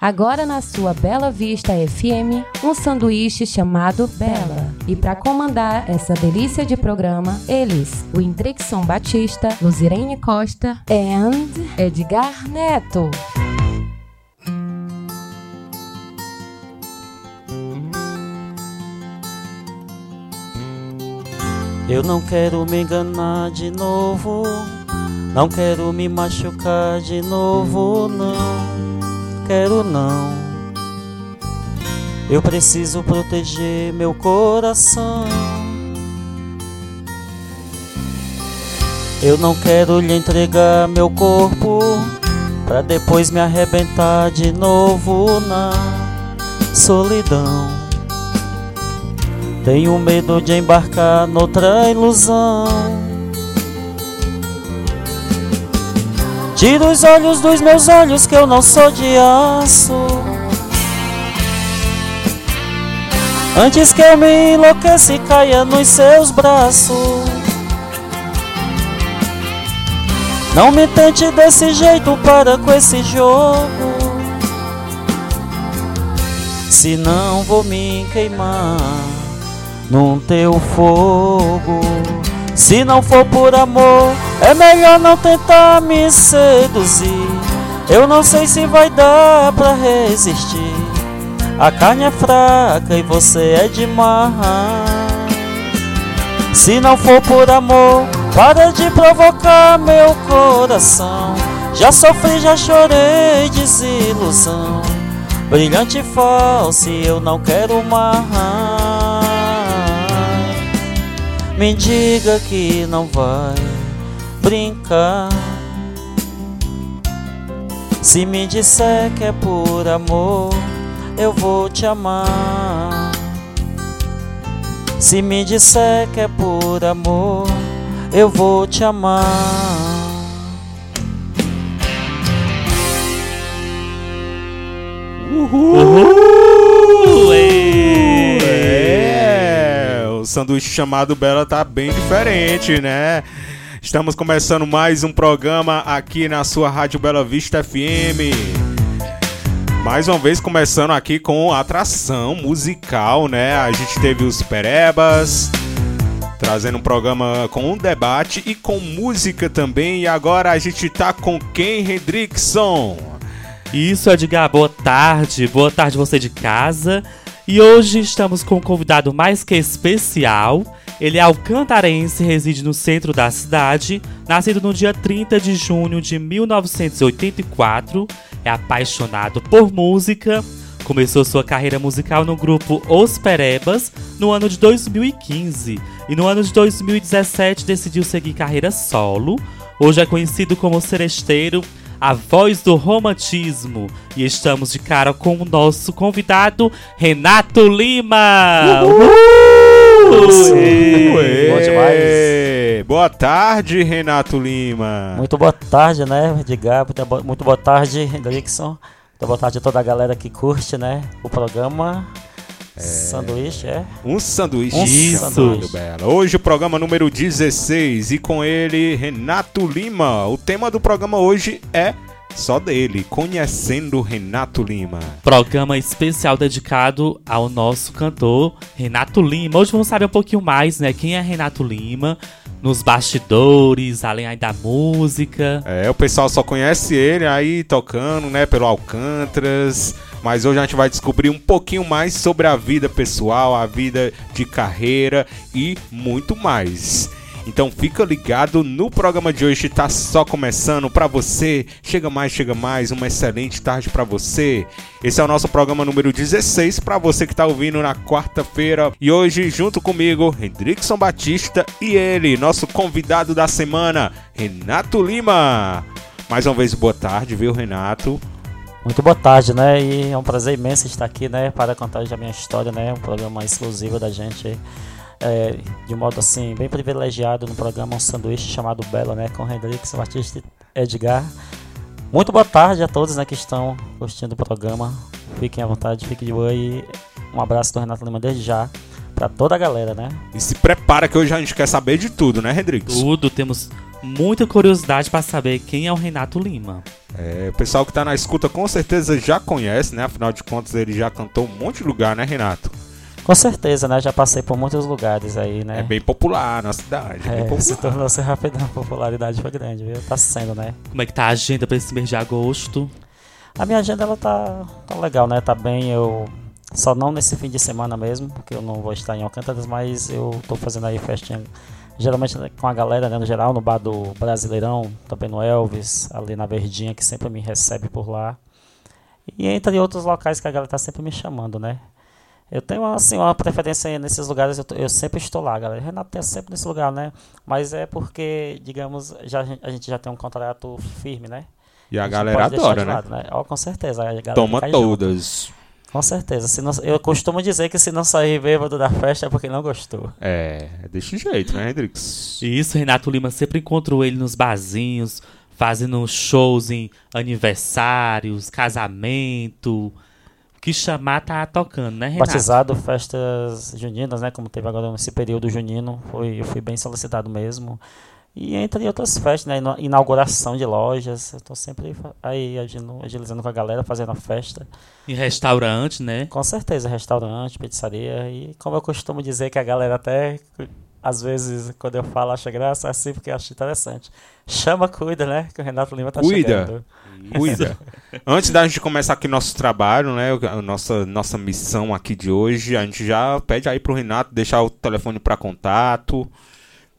Agora na sua Bela Vista FM, um sanduíche chamado Bela. E para comandar essa delícia de programa, eles, o Indrixon Batista, Luzirene Costa e Edgar Neto. Eu não quero me enganar de novo, não quero me machucar de novo, não quero não. Eu preciso proteger meu coração. Eu não quero lhe entregar meu corpo para depois me arrebentar de novo na solidão. Tenho medo de embarcar noutra ilusão. Tira os olhos dos meus olhos que eu não sou de aço. Antes que eu me enlouqueça e caia nos seus braços. Não me tente desse jeito, para com esse jogo. Senão vou me queimar num teu fogo. Se não for por amor, é melhor não tentar me seduzir. Eu não sei se vai dar pra resistir. A carne é fraca e você é demais. Se não for por amor, para de provocar meu coração. Já sofri, já chorei desilusão. Brilhante e falso, eu não quero mais. Me diga que não vai brincar. Se me disser que é por amor, eu vou te amar. Se me disser que é por amor, eu vou te amar. Uhul! Uhul! sanduíche chamado Bela tá bem diferente, né? Estamos começando mais um programa aqui na sua Rádio Bela Vista FM. Mais uma vez começando aqui com atração musical, né? A gente teve os Perebas, trazendo um programa com um debate e com música também. E agora a gente tá com quem, Hendrickson? Isso, Edgar, boa tarde. Boa tarde você de casa. E hoje estamos com um convidado mais que especial. Ele é alcantarense, reside no centro da cidade, nascido no dia 30 de junho de 1984, é apaixonado por música. Começou sua carreira musical no grupo Os Perebas no ano de 2015 e no ano de 2017 decidiu seguir carreira solo. Hoje é conhecido como seresteiro a voz do romantismo. E estamos de cara com o nosso convidado, Renato Lima! Uhul! Bom demais! Boa tarde, Renato Lima! Muito boa tarde, né, Edgar? Muito boa tarde, Dixon. Muito boa tarde a toda a galera que curte, né, o programa. É. Sanduíche, é? Um sanduíche. Um Isso. Sanduíche. Hoje o programa número 16 e com ele Renato Lima. O tema do programa hoje é só dele, conhecendo Renato Lima. Programa especial dedicado ao nosso cantor Renato Lima. Hoje vamos saber um pouquinho mais, né? Quem é Renato Lima, nos bastidores, além aí da música. É, o pessoal só conhece ele aí tocando, né, pelo Alcantras. Mas hoje a gente vai descobrir um pouquinho mais sobre a vida pessoal, a vida de carreira e muito mais. Então fica ligado no programa de hoje, tá só começando para você. Chega mais, chega mais, uma excelente tarde para você. Esse é o nosso programa número 16 para você que tá ouvindo na quarta-feira. E hoje junto comigo, Hendrickson Batista e ele, nosso convidado da semana, Renato Lima. Mais uma vez boa tarde, viu, Renato? Muito boa tarde, né? E é um prazer imenso estar aqui, né? Para contar a minha história, né? Um programa exclusivo da gente é, de modo assim, bem privilegiado no programa Um Sanduíche chamado Bela, né? Com Hendrix, Batista Edgar. Muito boa tarde a todos né, que estão curtindo o programa. Fiquem à vontade, fiquem de boa e um abraço do Renato Lima desde já para toda a galera, né? E se prepara que hoje a gente quer saber de tudo, né, Hendrix? Tudo, temos muita curiosidade para saber quem é o Renato Lima. É, o pessoal que tá na escuta com certeza já conhece, né? Afinal de contas, ele já cantou um monte de lugar, né, Renato? Com certeza, né? Já passei por muitos lugares aí, né? É bem popular na cidade. É, é se tornou-se rapidão, a popularidade foi grande, viu? Tá sendo, né? Como é que tá a agenda pra esse mês de agosto? A minha agenda, ela tá, tá legal, né? Tá bem, eu... Só não nesse fim de semana mesmo, porque eu não vou estar em Alcântaras, mas eu tô fazendo aí festinha geralmente com a galera, né, no geral, no bar do Brasileirão, também no Elvis, ali na Verdinha, que sempre me recebe por lá. E entre outros locais que a galera tá sempre me chamando, né? Eu tenho assim, uma preferência nesses lugares, eu, eu sempre estou lá, galera. Renato é sempre nesse lugar, né? Mas é porque, digamos, já, a gente já tem um contrato firme, né? E a, a galera adora, né? Lado, né? Oh, com certeza. Toma todas. Junto. Com certeza. Se não, eu costumo dizer que se não sair bêbado da festa é porque não gostou. É, é desse jeito, né, Hendrix? Isso, Renato Lima sempre encontrou ele nos barzinhos, fazendo shows em aniversários, casamento. O que chamar tá tocando, né, Renato? Batizado, festas juninas, né? Como teve agora nesse período junino. Foi, eu fui bem solicitado mesmo. E entre outras festas, né? Inauguração de lojas. Eu tô sempre aí agilizando com a galera, fazendo a festa. E restaurante, né? Com certeza, restaurante, pizzaria. E como eu costumo dizer que a galera até, às vezes, quando eu falo, acha graça, é assim porque acho interessante. Chama, cuida, né? Que o Renato Lima tá cuida. chegando. Cuida. Antes da gente começar aqui nosso trabalho, né? A nossa, nossa missão aqui de hoje, a gente já pede aí pro Renato deixar o telefone para contato.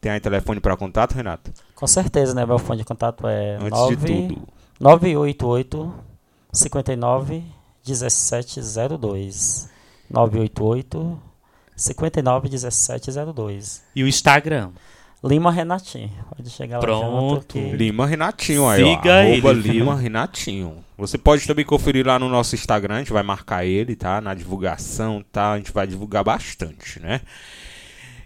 Tem aí telefone para contato, Renato? Com certeza, né? Meu fone de contato é Antes 9, de tudo. 988 59 1702. 988 59 1702. E o Instagram? Lima Renatinho. Pode chegar Pronto. lá que... Lima Renatinho aí, Siga ó. ele. Lima Renatinho. Você pode também conferir lá no nosso Instagram, a gente vai marcar ele, tá? Na divulgação, tá? A gente vai divulgar bastante, né?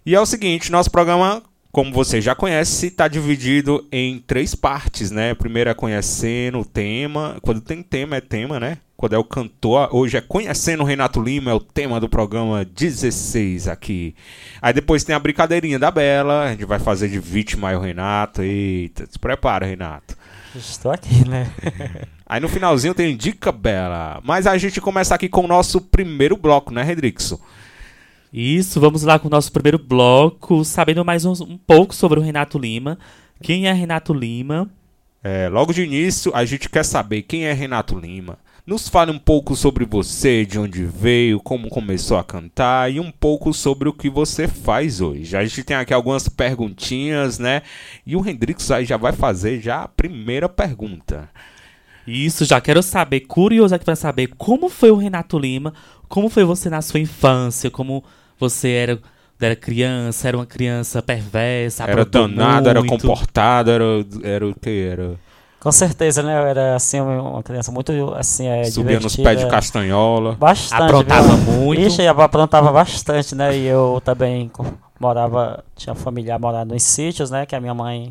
E é o seguinte, nosso programa como você já conhece, está dividido em três partes, né? Primeiro é conhecendo o tema. Quando tem tema, é tema, né? Quando é o cantor, hoje é conhecendo o Renato Lima, é o tema do programa 16 aqui. Aí depois tem a brincadeirinha da Bela, a gente vai fazer de vítima aí o Renato. Eita, se prepara, Renato. Estou aqui, né? aí no finalzinho tem Dica Bela. Mas a gente começa aqui com o nosso primeiro bloco, né, Redrixon? Isso, vamos lá com o nosso primeiro bloco, sabendo mais um, um pouco sobre o Renato Lima. Quem é Renato Lima? É, logo de início, a gente quer saber quem é Renato Lima. Nos fale um pouco sobre você, de onde veio, como começou a cantar e um pouco sobre o que você faz hoje. A gente tem aqui algumas perguntinhas, né? E o Hendrix aí já vai fazer já a primeira pergunta. Isso, já quero saber, curioso aqui para saber como foi o Renato Lima, como foi você na sua infância, como você era, era criança, era uma criança perversa, Era danado, era comportado, era, era o que era? Com certeza, né? Eu era assim, uma criança muito assim, é, Subia nos pés de castanhola. Bastante. Aprontava viu? muito. Ixi, aprontava bastante, né? E eu também morava, tinha familiar morando em sítios, né? Que a minha mãe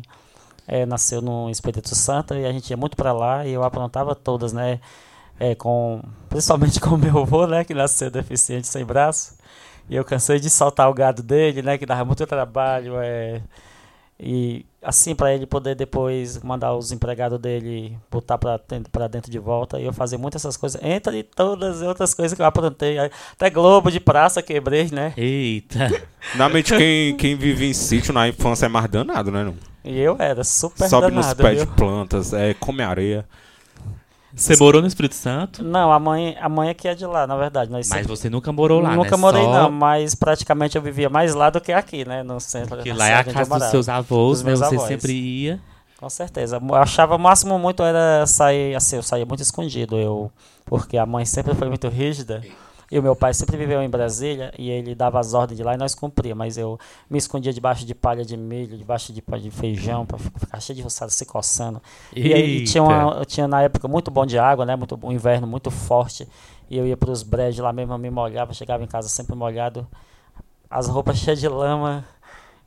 é, nasceu no Espírito Santo e a gente ia muito para lá e eu aprontava todas, né? É, com, principalmente com meu avô, né? Que nasceu deficiente sem braço. E eu cansei de soltar o gado dele, né? Que dava muito trabalho. É, e assim, para ele poder depois mandar os empregados dele botar para dentro de volta. E eu fazer muitas essas coisas. Entre todas as outras coisas que eu aprontei. Até Globo de praça quebrei, né? Eita. Normalmente quem, quem vive em sítio na infância é mais danado, né? Não? E eu era super Sobe danado, nos pés viu? de plantas, é, come areia. Você morou no Espírito Santo? Não, a mãe, a mãe aqui é de lá, na verdade. Nós Mas sempre- você nunca morou lá, Nunca né? morei Só não, mas praticamente eu vivia mais lá do que aqui, né? No centro. Porque lá é a casa dos seus avós, Dos mas meus você avós. sempre ia. Com certeza. Eu achava o máximo muito era sair, assim, eu saía muito escondido, eu, porque a mãe sempre foi muito rígida. E o meu pai sempre viveu em Brasília e ele dava as ordens de lá e nós cumpria, mas eu me escondia debaixo de palha de milho, debaixo de palha de feijão, para ficar cheio de roçado se coçando. E aí tinha, uma, eu tinha na época muito bom de água, né? Muito, um inverno muito forte. E eu ia para os brejos lá mesmo, eu me molhava, chegava em casa sempre molhado, as roupas cheias de lama.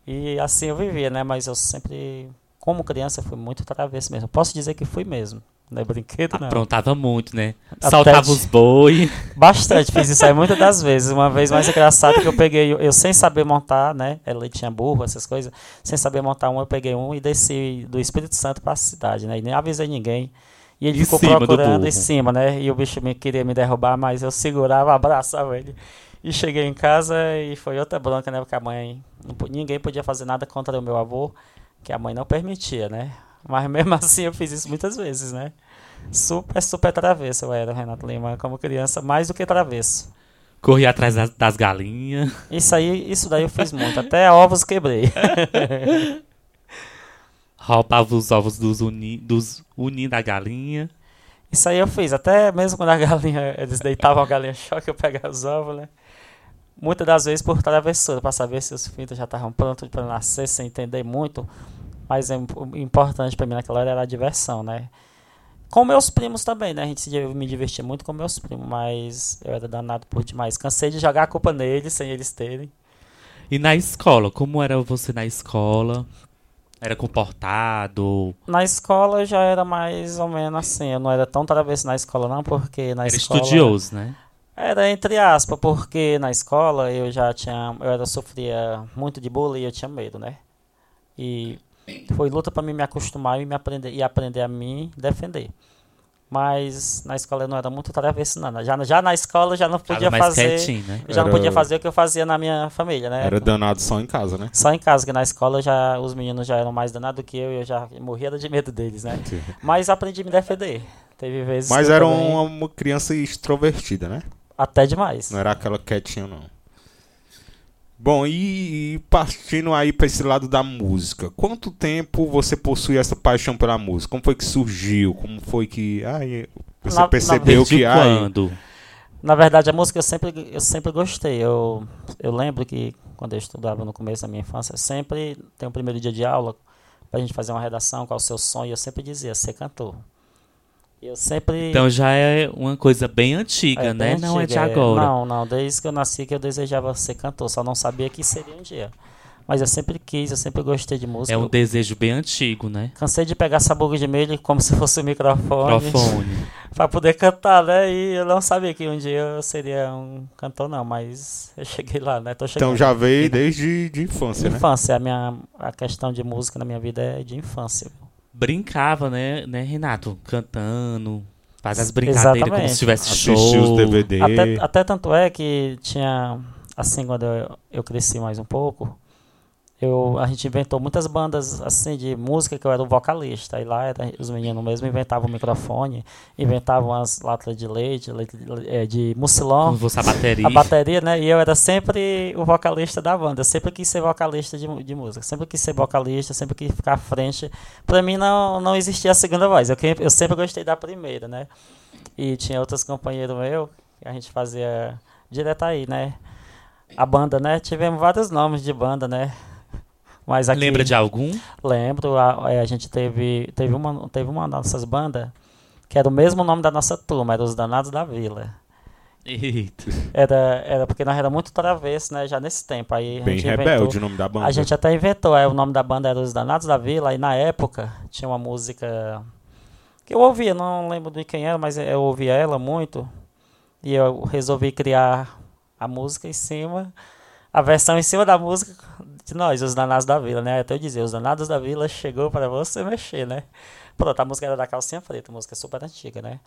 E assim eu vivia, né? Mas eu sempre, como criança, fui muito travesso mesmo. Posso dizer que fui mesmo. Não é brinquedo, não. Aprontava muito, né? Até Saltava de- os boi. Bastante, fiz isso aí muitas das vezes. Uma vez mais engraçado que eu peguei, eu, eu sem saber montar, né? Ela tinha burro, essas coisas. Sem saber montar um, eu peguei um e desci do Espírito Santo para a cidade, né? E nem avisei ninguém. E ele Em ficou procurando em cima, né? E o bicho me queria me derrubar, mas eu segurava, abraçava ele. E cheguei em casa e foi outra bronca, né? Porque a mãe. não ninguém podia fazer nada contra o meu avô, que a mãe não permitia, né? Mas mesmo assim eu fiz isso muitas vezes, né? Super, super travesso eu era, Renato Lima, como criança, mais do que travesso. Corria atrás das, das galinhas. Isso aí, isso daí eu fiz muito, até ovos quebrei. Roubava os ovos dos uni, dos uni da galinha. Isso aí eu fiz, até mesmo quando a galinha, eles deitavam a galinha choque, eu pegava os ovos, né? Muitas das vezes por travessura, para saber se os filhos já estavam prontos para nascer, sem entender muito. Mas é, o importante para mim naquela hora era a diversão, né? Com meus primos também, né? A gente se, me divertia muito com meus primos, mas eu era danado por demais. Cansei de jogar a culpa neles, sem eles terem. E na escola, como era você na escola? Era comportado? Na escola eu já era mais ou menos assim. Eu não era tão travesso na escola, não, porque na Era escola. estudioso, né? Era entre aspas, porque na escola eu já tinha, eu era, sofria muito de bullying e eu tinha medo, né? E foi luta para mim me acostumar e me aprender e aprender a me defender. Mas na escola eu não era muito travesso não. Já, já na escola eu já não podia fazer, quietinho, né? eu já não Era- podia fazer o que eu fazia na minha família, né? Era danado só em casa, né? Só em casa, que na escola já os meninos já eram mais danados do que eu e eu já morria de medo deles, né? Mas aprendi a me defender. Teve vezes Mas era também- uma, uma criança extrovertida, né? até demais. Não era aquela quietinha, não. Bom, e, e partindo aí pra esse lado da música, quanto tempo você possui essa paixão pela música? Como foi que surgiu? Como foi que. Ai, você Na- na- percebeu Desde que. Ai, quando? Na verdade, a música eu sempre, eu sempre gostei. Eu, eu lembro que quando eu estudava no começo da minha infância, sempre tem o primeiro dia de aula pra gente fazer uma redação, qual é o seu sonho, eu sempre dizia, ser cantor. Eu sempre. Então já é uma coisa bem antiga, é, né? bem Não é de antiga, agora. Não, não, desde que eu nasci que eu desejava ser cantor, só não sabia que seria um dia. Mas eu sempre quis, eu sempre gostei de música. É um desejo bem antigo, né? Cansei de pegar sabugo de milho como se fosse um microfone. Microfone. Pra poder cantar, né? E eu não sabia que um dia eu seria um cantor, não, mas eu cheguei lá, né? Então já veio desde de infância, né? infância, a minha a questão de música na minha vida é de infância. Brincava, né, né, Renato? Cantando. Faz as brincadeiras como Exatamente. se tivesse Assistir os show. DVD. Até, até tanto é que tinha, assim, quando eu, eu cresci mais um pouco, eu, a gente inventou muitas bandas, assim, de música que eu era o vocalista. E lá era, os meninos mesmo inventavam o microfone, inventavam as latas de leite, leite de, eh, de fosse a bateria. a bateria, né? E eu era sempre o vocalista da banda. Eu sempre quis ser vocalista de, de música. Sempre quis ser vocalista, sempre quis ficar à frente. Pra mim não, não existia a segunda voz. Eu, eu sempre gostei da primeira, né? E tinha outros companheiros meus que a gente fazia direto aí, né? A banda, né? Tivemos vários nomes de banda, né? Mas aqui, Lembra de algum? Lembro, a, a gente teve, teve, uma, teve uma das nossas bandas que era o mesmo nome da nossa turma, era os Danados da Vila. Eita. Era, era porque nós era muito travesso, né? Já nesse tempo. Aí a Bem gente rebelde inventou, o nome da banda. A gente até inventou, aí o nome da banda era Os Danados da Vila, e na época tinha uma música que eu ouvia, não lembro de quem era, mas eu ouvia ela muito. E eu resolvi criar a música em cima, a versão em cima da música nós, Os Danados da Vila, né? Até eu dizer, Os Danados da Vila chegou para você mexer, né? Pronto, a música era da Calcinha Preta, música super antiga, né?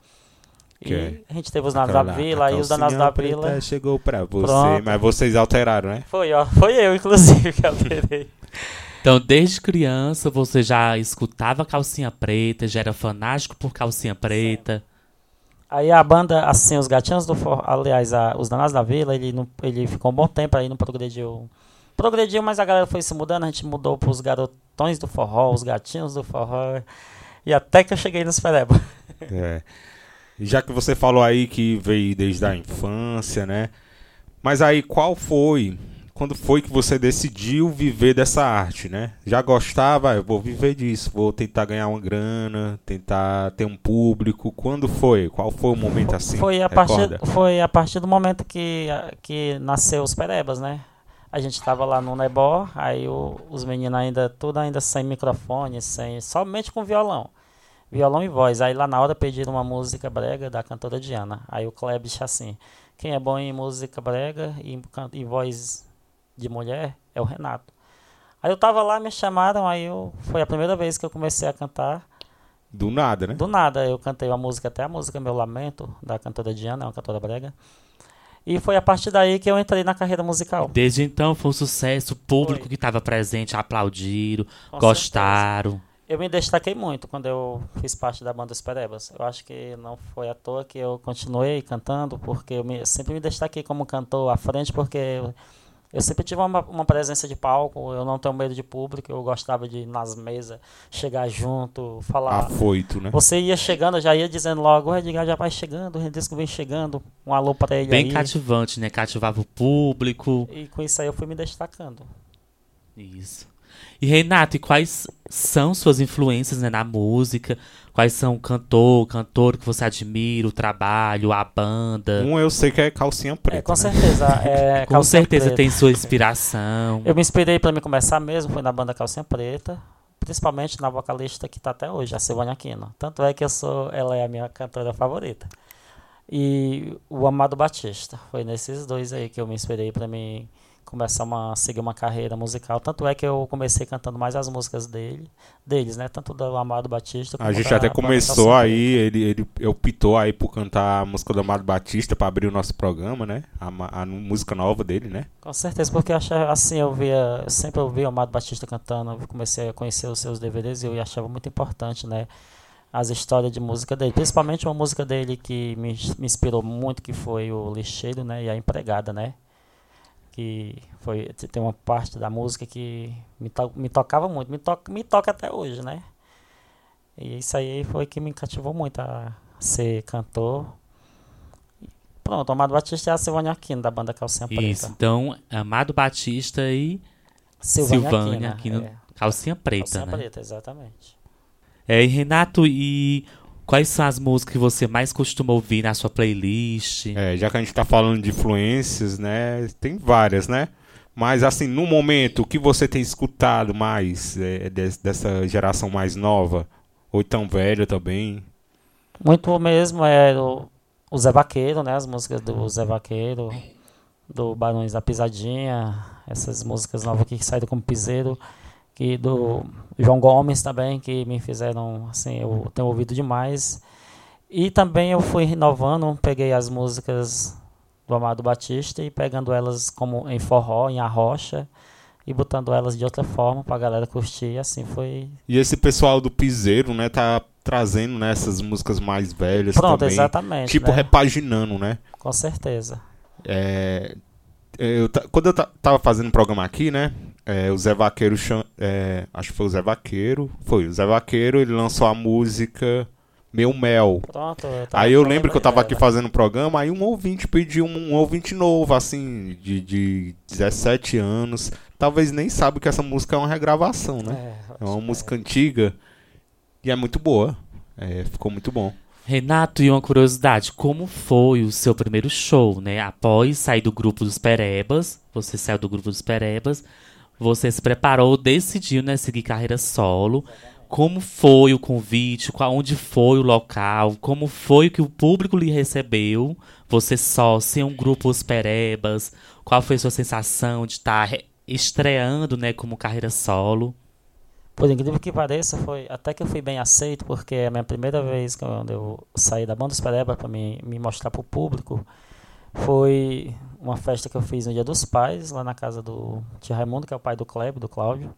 E Que a gente teve Os Danados da Vila, aí Os Danados da Vila... Chegou pra você, Pronto. mas vocês alteraram, né? Foi, ó. Foi eu, inclusive, que alterei. Então, desde criança, você já escutava Calcinha Preta, já era fanático por Calcinha Preta. Aí a banda, assim, os Gatinhos do Forró, aliás, a- os Danados da Vila, ele, não, ele ficou um bom tempo aí, não progrediu. Progrediu, mas a galera foi se mudando, a gente mudou pros Garotões do Forró, os Gatinhos do Forró. E até que eu cheguei nos Pereba. É. Já que você falou aí que veio desde a infância, né? Mas aí qual foi? Quando foi que você decidiu viver dessa arte, né? Já gostava, "Ah, eu vou viver disso, vou tentar ganhar uma grana, tentar ter um público. Quando foi? Qual foi o momento assim? Foi a, partir, foi a partir do momento que, que nasceu os Perebas, né? A gente tava lá no Nebó, aí o- os meninos ainda, tudo ainda sem microfone, sem, somente com violão. Violão e voz. Aí lá na hora pediram uma música brega da cantora Diana. Aí o disse assim, quem é bom em música brega e em, voz de mulher é o Renato. Aí eu tava lá, me chamaram, aí eu, foi a primeira vez que eu comecei a cantar. Do nada, né? Do nada, eu cantei uma música, até a música Meu Lamento, da cantora Diana, uma cantora brega. E foi a partir daí que eu entrei na carreira musical. Desde então foi um sucesso, o público Foi. que estava presente aplaudiram, Com gostaram. Eu me destaquei muito quando eu fiz parte da banda Os Perebas. Eu acho que não foi à toa que eu continuei cantando, porque eu me- sempre me destaquei como cantor à frente, porque eu, eu sempre tive uma, uma presença de palco, eu não tenho medo de público, eu gostava de ir nas mesas, chegar junto, falar. Afoito, né? Você ia chegando, já ia dizendo logo, o Edgar já vai chegando, o Rendisco vem chegando, um alô para ele Bem aí. cativante, né? Cativava o público. E com isso aí eu fui me destacando. Isso. E Renato, e quais são suas influências né, na música? Quais são o cantor, cantor que você admira, o trabalho, a banda? Um eu sei que é calcinha preta. É, com né? certeza. É, Com Calcinha certeza Preta. tem sua inspiração. Eu me inspirei para me começar mesmo, foi na banda Calcinha Preta, principalmente na vocalista que tá até hoje, a Silvânia Aquino. Tanto é que eu sou, ela é a minha cantora favorita. E o Amado Batista, foi nesses dois aí que eu me inspirei para mim começar uma seguir uma carreira musical. Tanto é que eu comecei cantando mais as músicas dele, deles, né? Tanto do Amado Batista A gente da até começou aí, ele, ele optou aí por cantar a música do Amado Batista pra abrir o nosso programa, né? A, a música nova dele, né? Com certeza, porque eu achava, assim, eu via, eu sempre ouvi o Amado Batista cantando, eu comecei a conhecer os seus DVDs e eu achava muito importante, né, as histórias de música dele, principalmente uma música dele que me, me inspirou muito, que foi o Lixeiro, né, e a Empregada, né, que foi, tem uma parte da música que me, to, me tocava muito, me, to, me toca até hoje, né, e isso aí foi que me cativou muito a ser cantor. Pronto, Amado Batista é a Silvânia Aquino, da banda Calcinha Preta. Isso, então, Amado Batista e Silvânia, Silvânia Aquino, Aquino, é. Calcinha Preta, Calcinha né? preta, exatamente. É, e Renato, e quais são as músicas que você mais costuma ouvir na sua playlist? É, já que a gente tá falando de influências, né? Tem várias, né? Mas assim, no momento, o que você tem escutado mais é, des- dessa geração mais nova? Ou tão velha também? Muito mesmo é o, o Zé Vaqueiro, né? As músicas do Zé Vaqueiro, do Barões da Pisadinha, essas músicas novas aqui que saíram como piseiro, que do João Gomes também, que me fizeram, assim, eu tenho ouvido demais. E também eu fui renovando, peguei as músicas do Amado Batista e pegando elas como em forró, em arrocha, e botando elas de outra forma pra galera curtir, e assim foi E esse pessoal do Piseiro, né, tá trazendo né, essas músicas mais velhas Pronto, também. exatamente. Tipo, né? repaginando, né? Com certeza. É, eu ta- quando eu ta- tava fazendo um programa aqui, né? é, o Zé Vaqueiro, é, acho que foi o Zé Vaqueiro, foi o Zé Vaqueiro, ele lançou a música Meu Mel. Pronto. eu Aí eu lembro que eu tava aqui dela. fazendo um programa, aí um ouvinte pediu um, um ouvinte novo, assim, de, de 17 anos. Talvez nem sabe que essa música é uma regravação, né? É uma música antiga e é muito boa. É, ficou muito bom. Renato, e uma curiosidade, como foi o seu primeiro show, né? Após sair do grupo dos Perebas, você saiu do grupo dos Perebas, você se preparou, decidiu, né, seguir carreira solo. Como foi o convite? Onde foi o local? Como foi que o público lhe recebeu? Você só, sem um grupo Os Perebas? Qual foi a sua sensação de estar re- estreando, né, como carreira solo? Por incrível que pareça, foi até que eu fui bem aceito, porque é a minha primeira vez quando eu saí da Banda dos Pereba para me, me mostrar para o público foi uma festa que eu fiz no Dia dos Pais, lá na casa do tio Raimundo, que é o pai do Kleber, do Cláudio.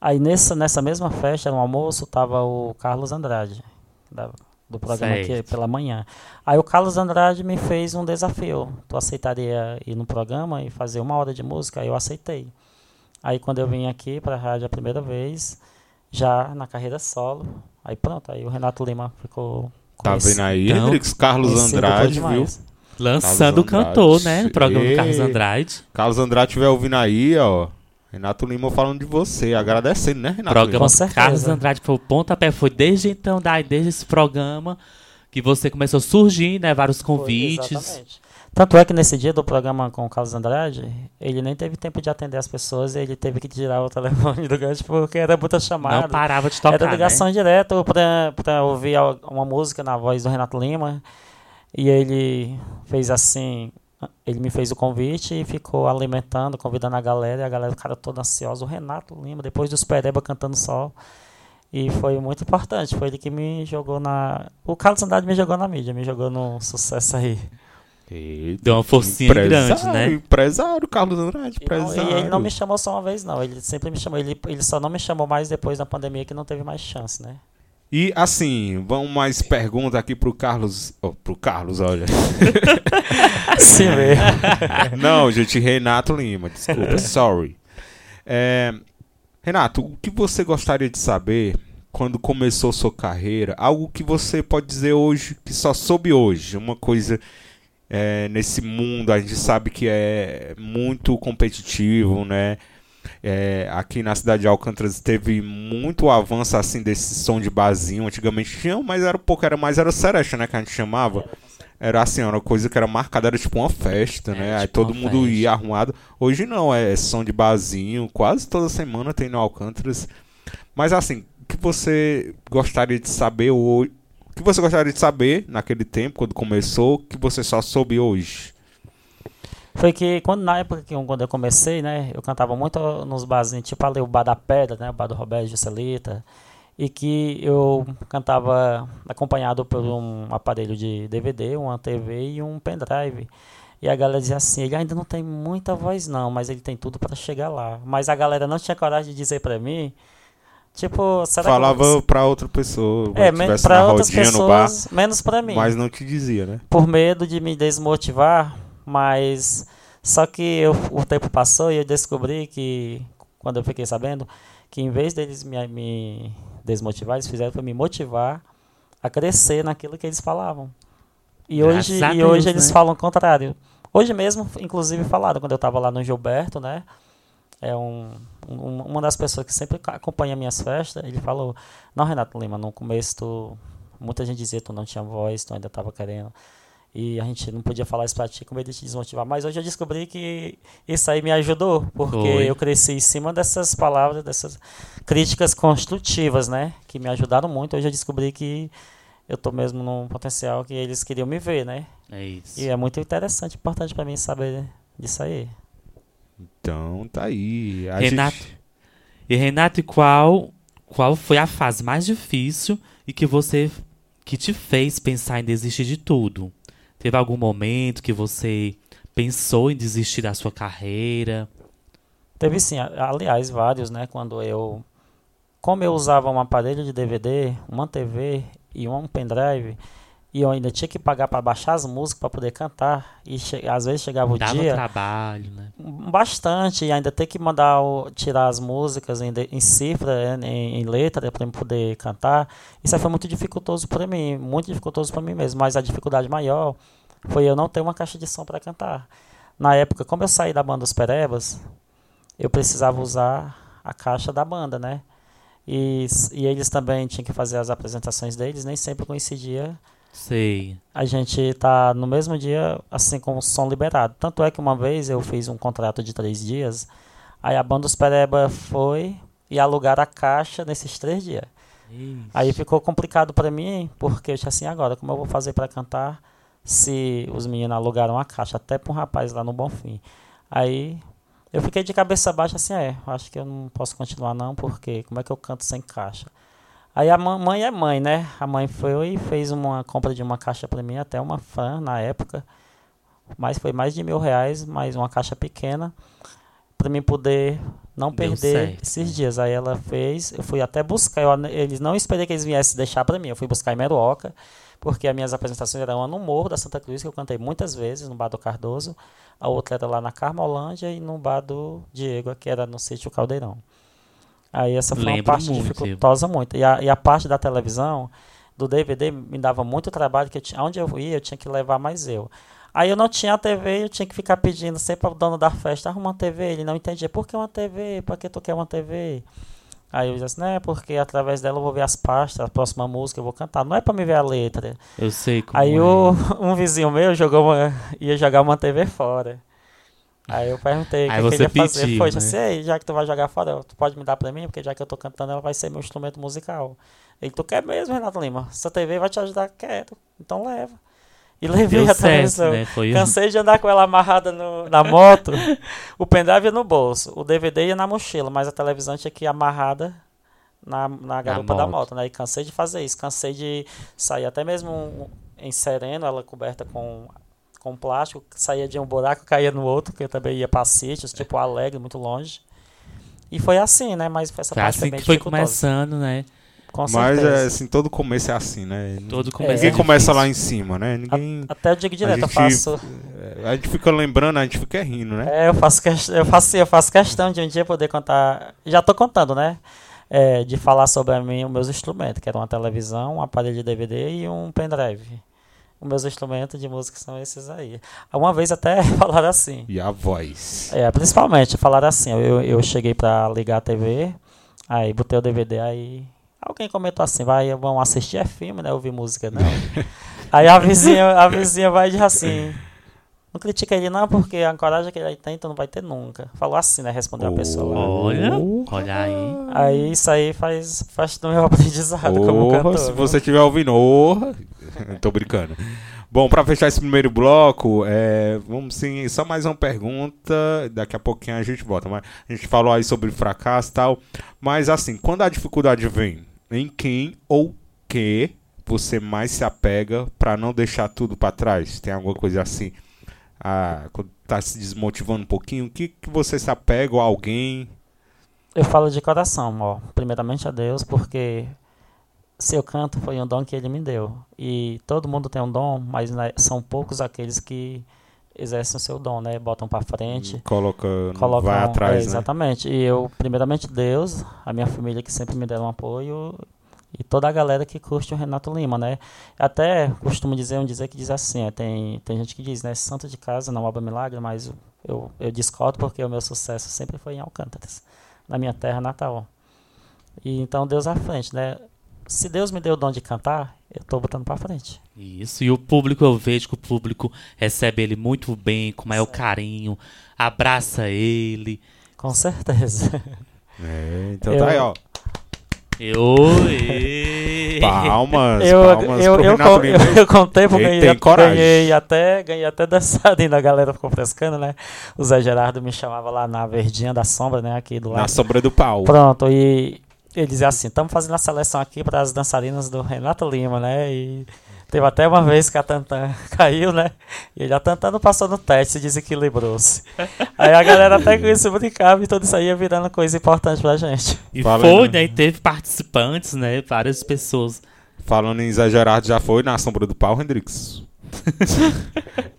Aí nessa, nessa mesma festa, no almoço, tava o Carlos Andrade, da- do programa aqui Certo. pela manhã. Aí o Carlos Andrade me fez um desafio. Tu aceitaria ir no programa e fazer uma hora de música? Aí eu aceitei. Aí quando eu vim aqui para a rádio a primeira vez, já na carreira solo, aí pronto, aí o Renato Lima ficou Tá vendo aí, Então, Hendrix? Carlos Andrade, viu? Lançando o Carlos cantor, Andrade. né? No programa do Carlos Ei. Andrade. Carlos Andrade estiver ouvindo aí, ó. Renato Lima falando de você, agradecendo, né, Renato programa Com Lima? certeza. Carlos Andrade foi o pontapé. Foi desde então, daí, desde esse programa, que você começou a surgir, né? Vários Foi, convites. exatamente. Tanto é que nesse dia do programa com o Carlos Andrade, ele nem teve tempo de atender as pessoas, ele teve que tirar o telefone do gancho porque era muita chamada. Não parava de tocar, Era ligação né? direta pra, pra ouvir uma música na voz do Renato Lima. E ele fez assim, ele me fez o convite e ficou alimentando, convidando a galera, e a galera ficaram toda ansiosa. O Renato Lima, depois dos Pereba cantando só. E foi muito importante. Foi ele que me jogou na. O Carlos Andrade me jogou na mídia, me jogou no sucesso aí. Eita, Deu uma forcinha grande, né? Empresário, Carlos Andrade, E, não- empresário. e ele não me chamou só uma vez, não. Ele sempre me chamou. Ele, ele só não me chamou mais depois da pandemia, que não teve mais chance, né? E assim, vamos mais perguntas aqui pro Carlos. Oh, pro Carlos, olha. Sim mesmo. Não, gente, Renato Lima, desculpa, sorry. É, Renato, o que você gostaria de saber quando começou sua carreira? Algo que você pode dizer hoje, que só soube hoje. Uma coisa é, nesse mundo, a gente sabe que é muito competitivo, né? É, aqui na cidade de Alcântara teve muito avanço assim desse som de barzinho. Antigamente tinha, mas era pouco, era mais era seresta, né? Que a gente chamava. Era assim, era uma coisa que era marcada, era tipo uma festa, É, né? Aí tipo todo uma mundo festa. ia arrumado. Hoje não, é som de barzinho, quase toda semana tem no Alcântaras. Mas assim, o que você gostaria de saber hoje? Que você gostaria de saber naquele tempo, quando começou, que você só soube hoje? Foi que quando, na época que quando eu comecei, né, eu cantava muito nos barzinhos, tipo ali o Bar da Pedra, né, o Bar do Roberto Juscelita, e que eu cantava acompanhado por um aparelho de DVD, uma TV e um pendrive. E a galera dizia assim, ele ainda não tem muita voz não, mas ele tem tudo para chegar lá. Mas a galera não tinha coragem de dizer para mim, tipo, será Falava que pra outra pessoa, é, para na outras rodinha bar, menos para mim mas não te dizia, né? por medo de me desmotivar, mas só que eu- o tempo passou e eu descobri que, quando eu fiquei sabendo, que em vez deles me, me desmotivar, eles fizeram para me motivar a crescer naquilo que eles falavam. E Graças hoje, e hoje eles né? falam o contrário. Hoje mesmo, inclusive, falaram, quando eu estava lá no Gilberto, né? É um- uma das pessoas que sempre acompanha minhas festas. Ele falou: Não, Renato Lima, no começo tu, muita gente dizia que tu não tinha voz, tu ainda estava querendo. E a gente não podia falar isso pra ti com medo de te desmotivar. Mas hoje eu descobri que isso aí me ajudou, porque Foi. eu cresci em cima dessas palavras, dessas críticas construtivas, né? Que me ajudaram muito. Hoje eu descobri que eu tô mesmo num potencial que eles queriam me ver, né? É isso. E é muito interessante, importante pra mim saber disso aí. Então, tá aí. A Renato. gente- E Renato, e qual qual foi a fase mais difícil e que você que te fez pensar em desistir de tudo? Teve algum momento que você pensou em desistir da sua carreira? Teve sim, aliás, vários, né? Quando eu. Como eu usava um aparelho de DVD, uma TV e um pendrive, e eu ainda tinha que pagar para baixar as músicas para poder cantar, e às vezes chegava o Dava dia. trabalho, né? Bastante, e ainda ter que mandar o- tirar as músicas em, em cifra, né, em, em letra, para poder cantar. Isso aí foi muito dificultoso para mim, muito dificultoso para mim mesmo. Mas a dificuldade maior foi eu não ter uma caixa de som para cantar. Na época, como eu saí da banda Os Perebas, eu precisava usar a caixa da banda, né? E, e eles também tinham que fazer as apresentações deles, nem sempre coincidia Sei. a gente tá no mesmo dia, assim, com o som liberado. Tanto é que uma vez eu fiz um contrato de três dias, aí a banda dos Pereba foi e alugaram a caixa nesses três dias. Aí ficou complicado pra mim, porque eu disse assim, agora, como eu vou fazer pra cantar se os meninos alugaram a caixa, até pra um rapaz lá no Bonfim. Aí eu fiquei de cabeça baixa assim, é, acho que eu não posso continuar não, porque como é que eu canto sem caixa? Aí a mãe é mãe, né? A mãe foi e fez uma compra de uma caixa pra mim, até uma fã na época. Mas foi mais de mil reais, mais uma caixa pequena, pra mim poder não Deu perder certo, esses né? dias. Aí ela fez, eu fui até buscar, eu, eles não esperei que eles viessem deixar pra mim, eu fui buscar em Meruoca, porque as minhas apresentações eram uma no Morro da Santa Cruz, que eu cantei muitas vezes, no Bar do Cardoso, a outra era lá na Carmolândia e no Bar do Diego, que era no sítio Caldeirão. Aí essa foi uma Lembro parte muito. dificultosa muito. E a, e a parte da televisão, do DVD, me dava muito trabalho, que eu tinha, onde eu ia, eu tinha que levar mais eu. Aí eu não tinha a TV, eu tinha que ficar pedindo sempre ao dono da festa, arruma uma TV. Ele não entendia, por que uma TV? Por que tu quer uma TV? Aí eu disse assim, né, porque através dela eu vou ver as pastas, a próxima música eu vou cantar. Não é pra me ver a letra. Eu sei como Aí é. o, um vizinho meu jogou uma, ia jogar uma TV fora. Aí eu perguntei o que, que você ele ia fazer. pediu, Foi, né? assim, "Ei, já que tu vai jogar fora, tu pode me dar pra mim, porque já que eu tô cantando, ela vai ser meu instrumento musical. Ele, tu quer mesmo, Renato Lima? Essa TV vai te ajudar? Quero. Então leva. E levei Deu a televisão. né? Cansei de andar com ela amarrada no- na moto. o pendrive ia no bolso, o DVD ia na mochila, mas a televisão tinha que ir amarrada na, na garupa da moto, né? E cansei de fazer isso, cansei de sair até mesmo em sereno, ela coberta com com plástico, saía de um buraco, caía no outro, que eu também ia para sítios, tipo Alegre, muito longe. E foi assim, né? Mas essa foi parte assim que foi começando, né? Com Mas é, assim, todo começo é assim, né? Todo começo Ninguém é começa lá em cima, né? Ninguém... Até eu digo direto, gente, eu faço. É, a gente fica lembrando, a gente fica rindo, né? É, eu faço, eu faço, eu faço questão de um dia poder contar. Já tô contando, né? É, de falar sobre mim, os meus instrumentos, que era uma televisão, um aparelho de DVD e um pendrive os meus instrumentos de música são esses aí. Uma vez até falaram assim. E a voz. É, principalmente falaram assim. Eu, eu cheguei pra ligar a TV, aí botei o DVD, aí alguém comentou assim, vai, vamos assistir é filme, né? Ouvir música, não. aí a vizinha, a vizinha vai dizer assim. Não critica ele não, porque a coragem que ele tem, tu não vai ter nunca. Falou assim, né? Respondeu oh, a pessoa. Olha, olha aí. Aí isso aí faz parte do meu aprendizado oh, como cantor. Se você estiver ouvindo, oh, tô brincando. Bom, para fechar esse primeiro bloco, é, vamos sim, só mais uma pergunta, daqui a pouquinho a gente volta. Mas a gente falou aí sobre fracasso e tal, mas assim, quando a dificuldade vem, em quem ou que você mais se apega para não deixar tudo para trás? Tem alguma coisa assim? A, quando tá se desmotivando um pouquinho, o que, que você se apega a alguém? Eu falo de coração, ó. Primeiramente a Deus, porque se eu canto foi um dom que ele me deu. E todo mundo tem um dom, mas né, são poucos aqueles que exercem o seu dom, né? Botam para frente. Coloca, colocam, vai atrás, é, Exatamente. Né? E eu, primeiramente Deus, a minha família que sempre me deram apoio e toda a galera que curte o Renato Lima, né? Até costumo dizer um dizer que diz assim, é, tem, tem gente que diz, né, santo de casa não obra milagre, mas eu, eu discordo porque o meu sucesso sempre foi em Alcântaras, na minha terra natal. E então Deus à frente, né? Se Deus me deu o dom de cantar, eu estou botando para frente. Isso, e o público, eu vejo que o público recebe ele muito bem, com maior certo. carinho, abraça ele. Com certeza. É, então eu, tá aí, ó. Eu, palmas, eu, palmas eu, eu, eu, eu contei porque ganhei, ganhei até, ganhei até dançadinho, a galera ficou frescando, né? O Zé Gerardo me chamava lá na verdinha da sombra, né? Aqui do lado. Na sombra do pau. Pronto, e ele dizia assim, estamos fazendo a seleção aqui para as dançarinas do Renato Lima, né? E Teve até uma vez que a Tantan caiu, né? E a Tantan não passou no teste, desequilibrou-se. Aí a galera até com isso brincava e tudo isso aí ia virando coisa importante pra gente. E foi, né? E teve participantes, né? Várias pessoas. Falando em exagerado, já foi na sombra do pau, Hendrix?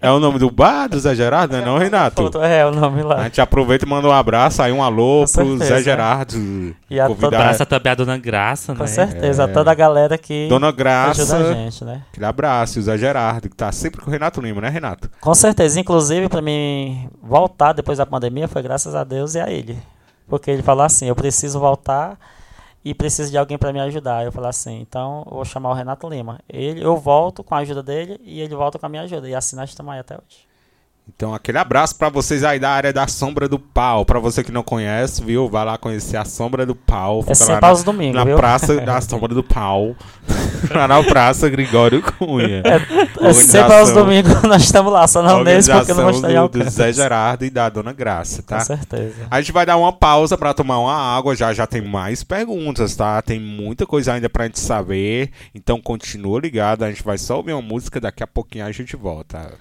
É o nome do bar do Zé Gerardo, né? Não, Renato? É, o nome lá. A gente aproveita e manda um abraço, aí um alô pro Zé Gerardo. E a toda... Abraça também a Dona Graça, Com né? Com certeza, é. a toda a galera que Dona Graça, ajuda a gente, né? Aquele abraço, o Zé Gerardo, que tá sempre com o Renato Lima, né, Renato? Com certeza, inclusive pra mim voltar depois da pandemia foi graças a Deus e a ele. Porque ele falou assim, eu preciso voltar e preciso de alguém para me ajudar. Eu falei assim, então vou chamar o Renato Lima. Ele, eu volto com a ajuda dele e ele volta com a minha ajuda. E assim nós estamos aí até hoje. Então, aquele abraço para vocês aí da área da Sombra do Pau. Para você que não conhece, viu? Vai lá conhecer a Sombra do Pau. Fica é sempre aos domingos, Na viu? Praça da Sombra do Pau. lá na Praça Gregório Cunha. É, é sempre aos domingos nós estamos lá, só não nesse porque não vou estar em do Zé Gerardo e da Dona Graça, tá? Com certeza. A gente vai dar uma pausa para tomar uma água. Já já tem mais perguntas, tá? Tem muita coisa ainda pra gente saber. Então, continua ligado. A gente vai só ouvir uma música. Daqui a pouquinho a gente volta.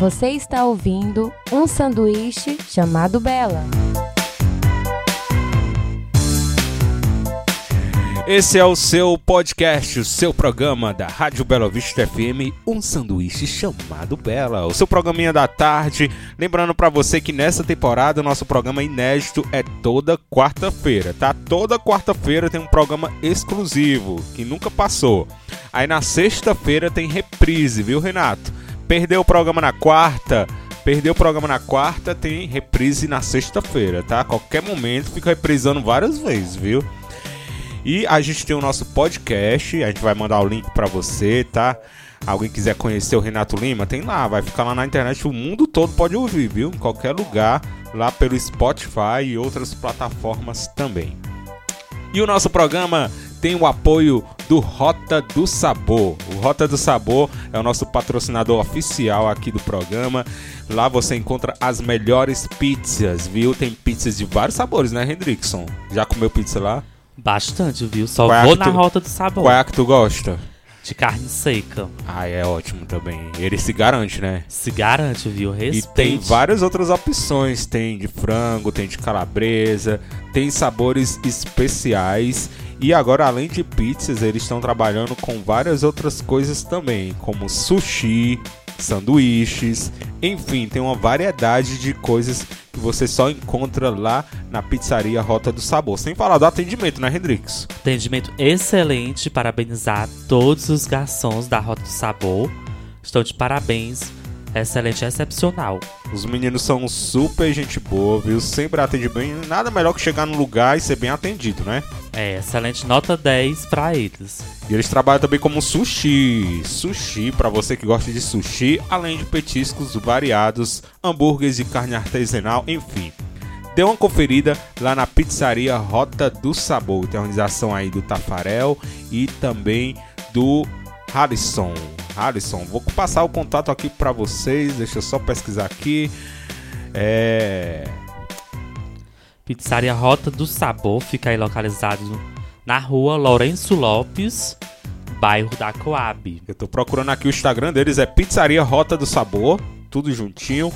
Você está ouvindo um sanduíche chamado Bela. Esse é o seu podcast, o seu programa da Rádio Bela Vista FM, um sanduíche chamado Bela. O seu programinha da tarde. Lembrando para você que nessa temporada o nosso programa inédito é toda quarta-feira, tá? Toda quarta-feira tem um programa exclusivo que nunca passou. Aí na sexta-feira tem reprise, viu, Renato? Perdeu o programa na quarta, perdeu o programa na quarta, tem reprise na sexta-feira, tá? A qualquer momento fica reprisando várias vezes, viu? E a gente tem o nosso podcast, a gente vai mandar o link para você, tá? Alguém quiser conhecer o Renato Lima, tem lá, vai ficar lá na internet, o mundo todo pode ouvir, viu? Em qualquer lugar, lá pelo Spotify e outras plataformas também. E o nosso programa tem o apoio do Rota do Sabor. O Rota do Sabor é o nosso patrocinador oficial aqui do programa. Lá você encontra as melhores pizzas, viu? Tem pizzas de vários sabores, né, Hendrickson? Já comeu pizza lá? Bastante, viu? Só Qual é vou que na tu- rota do sabor. Qual é a que tu gosta? De carne seca. Ah, é ótimo também. Ele se garante, né? Se garante, viu? E Respeite. tem várias outras opções. Tem de frango, tem de calabresa, tem sabores especiais. E agora, além de pizzas, eles estão trabalhando com várias outras coisas também, como sushi, sanduíches, enfim, tem uma variedade de coisas que você só encontra lá na pizzaria Rota do Sabor. Sem falar do atendimento, né, Hendrix? Atendimento excelente. Parabenizar todos os garçons da Rota do Sabor. Estão de parabéns. Excelente, excepcional. Os meninos são super gente boa, viu? Sempre atende bem. Nada melhor que chegar no lugar e ser bem atendido, né? É, excelente nota 10 pra eles. E eles trabalham também como sushi. Sushi, pra você que gosta de sushi, além de petiscos variados, hambúrgueres de carne artesanal, enfim. Dê uma conferida lá na pizzaria Rota do Sabor. Tem a organização aí do Tafarel e também do Harrison. Harrison, vou passar o contato aqui pra vocês. Deixa eu só pesquisar aqui. É. Pizzaria Rota do Sabor fica aí localizado na rua Lourenço Lopes, bairro da Coab. Eu tô procurando aqui o Instagram deles, é Pizzaria Rota do Sabor, tudo juntinho.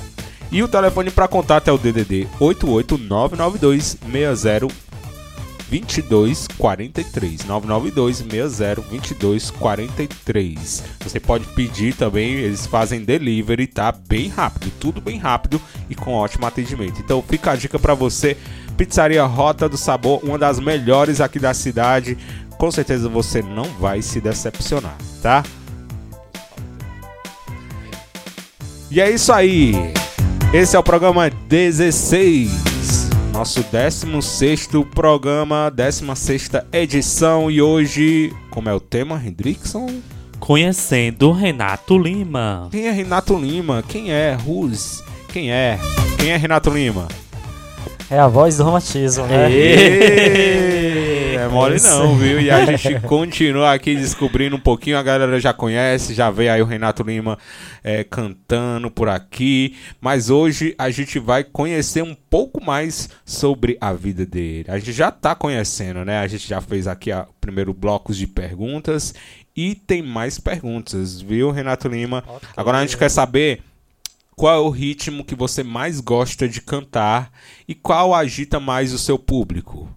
E o telefone para contato é o DDD 88992 60 2243 992 60 2243. Você pode pedir também, eles fazem delivery, tá? Bem rápido, tudo bem rápido e com ótimo atendimento. Então fica a dica para você, Pizzaria Rota do Sabor, uma das melhores aqui da cidade. Com certeza você não vai se decepcionar, tá? E é isso aí. Esse é o programa 16. Nosso 16 programa, 16 edição. E hoje, como é o tema, Hendrickson? Conhecendo Renato Lima. Quem é Renato Lima? Quem é? Rus? Quem é? Quem é Renato Lima? É a voz do romantismo, né? É mole não, viu? E a gente continua aqui descobrindo um pouquinho. A galera já conhece, já vê aí o Renato Lima é, cantando por aqui. Mas hoje a gente vai conhecer um pouco mais sobre a vida dele. A gente já tá conhecendo, né? A gente já fez aqui o primeiro bloco de perguntas. E tem mais perguntas, viu, Renato Lima? Agora a gente quer saber qual é o ritmo que você mais gosta de cantar e qual agita mais o seu público.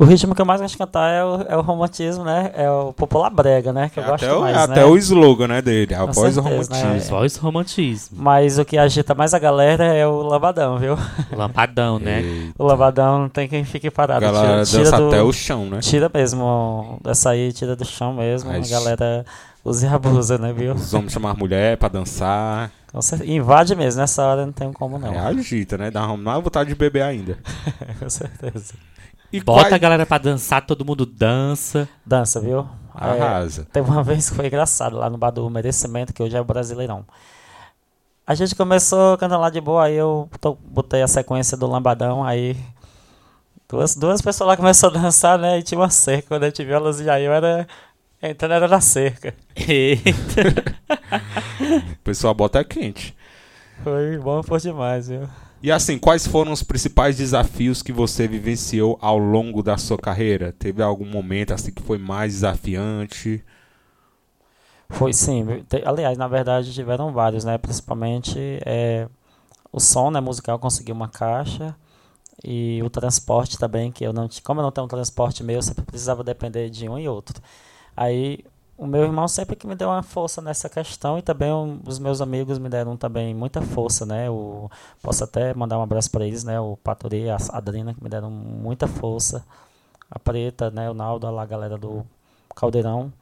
O ritmo que eu mais gosto de cantar é o, é o romantismo, né? É o popular brega, né? Que eu É gosto até, o, mais, é né? até o slogan né, dele, a Com voz do certeza, né? romantismo. Voz romantismo. Mas o que agita mais a galera é o lambadão, viu? Lampadão, né? E O lambadão não tem quem fique a parado. galera tira, dança tira do, até o chão, né? Tira mesmo, essa aí tira do chão mesmo. Ai, a galera usa e abusa, né, viu? Os homens chamam as mulheres pra dançar. Invade mesmo, nessa hora não tem como não. É, agita, né? Dá uma vontade de beber ainda. Com certeza. E Bota quais- a galera pra dançar, todo mundo dança. Dança, viu? É, Arrasa. teve uma vez que foi engraçado lá no bar do Merecimento, que hoje é o Brasileirão. A gente começou cantando lá de boa, aí eu to- botei a sequência do Lambadão, aí duas, duas pessoas lá começaram a dançar, né? E tinha uma cerca, quando a gente viu a luz de aí, eu era entrando era na cerca. O pessoal bota é quente. Foi bom por demais, viu? E assim, quais foram os principais desafios que você vivenciou ao longo da sua carreira? Teve algum momento assim que foi mais desafiante? Foi sim. Aliás, na verdade, tiveram vários, né? Principalmente é, o som, né, musical, consegui uma caixa. E o transporte também, que eu não. Como eu não tenho um transporte meu, eu sempre precisava depender de um e outro. Aí o meu irmão sempre que me deu uma força nessa questão e também os meus amigos me deram também muita força, né? O, posso até mandar um abraço para eles, né? O Patori, a Adrina, que me deram muita força. A Preta, né? O Naldo, a galera do Caldeirão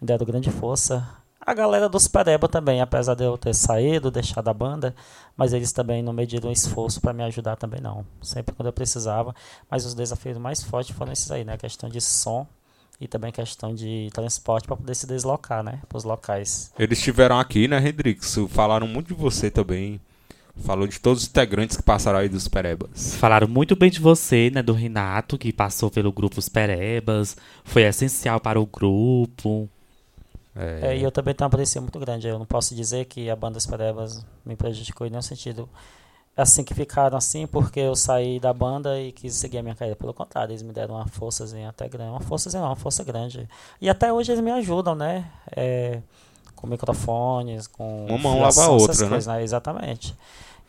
me deram grande força. A galera dos Pereba também, apesar de eu ter saído, deixado a banda, mas eles também não mediram esforço para me ajudar também não. Sempre quando eu precisava, mas os desafios mais fortes foram esses aí, né? A questão de som e também questão de transporte para poder se deslocar, né? Para os locais. Eles estiveram aqui, né, Hendrix? Falaram muito de você também. Falou de todos os integrantes que passaram aí dos Perebas. Falaram muito bem de você, né? Do Renato, que passou pelo grupo Os Perebas. Foi essencial para o grupo. É, e eu também tenho um apreço muito grande. Eu não posso dizer que a banda Os Perebas me prejudicou em nenhum sentido. Assim que ficaram assim porque eu saí da banda e quis seguir a minha carreira. Pelo contrário, eles me deram uma forçazinha até grande. Uma forçazinha não, uma força grande. E até hoje eles me ajudam, né? É, com microfones, com. Uma mão lava a essas outra, né? coisas, né? Exatamente.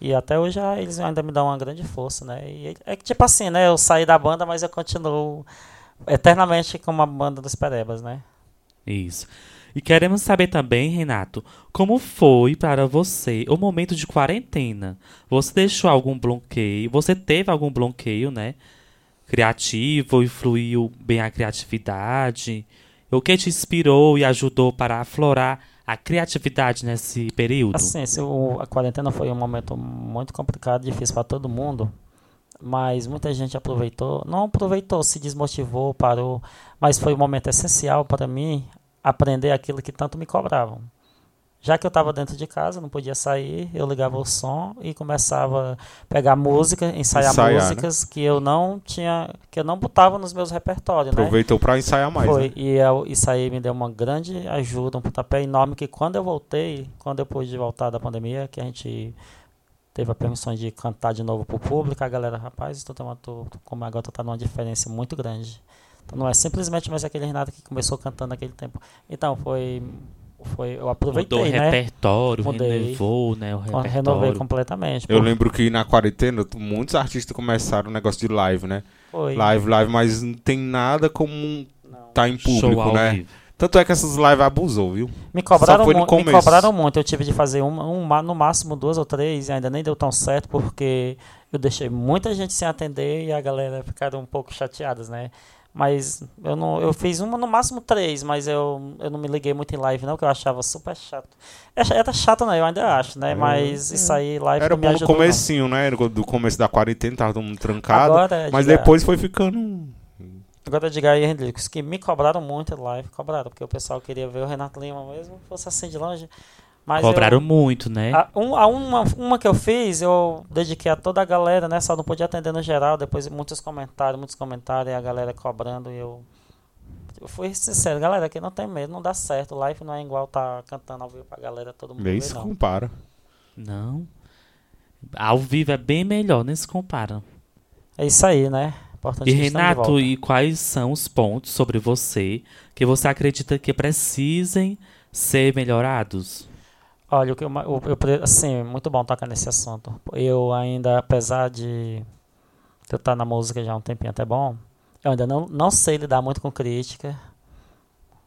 E até hoje ah, eles ainda me dão uma grande força, né? E é que tipo assim, né? Eu saí da banda, mas eu continuo eternamente com uma banda dos Perebas, né? Isso. E queremos saber também, Renato, como foi para você o momento de quarentena? Você deixou algum bloqueio? Você teve algum bloqueio, né? Criativo, influiu bem a criatividade? O que te inspirou e ajudou para aflorar a criatividade nesse período? Assim, o- a quarentena foi um momento muito complicado, difícil para todo mundo, mas muita gente aproveitou, não aproveitou, se desmotivou, parou, mas foi um momento essencial para mim aprender aquilo que tanto me cobravam. Já que eu estava dentro de casa, não podia sair, eu ligava o som e começava a pegar música, ensaiar, Ensaiar, né? músicas que eu não tinha, que eu não botava nos meus repertórios, né? Aproveitou pra ensaiar mais, Foi, né? e eu- isso aí me deu uma grande ajuda, um pontapé enorme, que quando eu voltei, quando eu pude voltar da pandemia, que a gente teve a permissão de cantar de novo pro público, a galera, rapaz, tu, uma- tu, tu- como agora tu tá numa diferença muito grande. Então não é simplesmente mais aquele Renato que começou cantando naquele tempo. Então foi, foi eu aproveitei, Mudou o né? repertório, Mudei. renovou, né? O Renovei repertório. completamente. Eu pô. lembro que na quarentena muitos artistas começaram o negócio de live, né? Foi. Live, live, mas não tem nada como Não. tá em Show público, ao né? vivo. Tanto é que essas lives abusou, viu? Me cobraram, Só foi no mu- me cobraram muito. Eu tive de fazer uma, uma, no máximo duas ou três, e ainda nem deu tão certo, porque eu deixei muita gente sem atender e a galera ficaram um pouco chateadas, né? Mas eu não, eu fiz uma no máximo três, mas eu, eu não me liguei muito em live, não, que eu achava super chato. É Era chato, né? Eu ainda acho, né? É, Mas isso aí, live Era bom no ajudou. não. comecinho, né? No- Do começo da quarentena, tava todo mundo trancado. Agora, mas diga- depois foi ficando. Agora diga aí, Hendrix, que me cobraram muito em live, cobraram, porque o pessoal queria ver o Renato Lima mesmo, fosse assim de longe. Mas eu- Cobraram muito, né? A, um- a uma, uma que eu fiz, eu dediquei a toda a galera, né? Só não podia atender no geral. Depois muitos comentários, muitos comentários, e a galera cobrando. E eu, eu fui sincero, galera, aqui não tem medo, não dá certo. Live não é igual tá cantando ao vivo pra galera, todo mundo Nem se não. compara. Não. Ao vivo é bem melhor, nem se compara. É isso aí, né? Importante E de Renato, e quais são os pontos sobre você que você acredita que precisem ser melhorados? Olha, eu, eu, pre- assim, muito bom tocar nesse assunto. Eu ainda, apesar de eu estar na música já há um tempinho até bom, eu ainda não, não sei lidar muito com crítica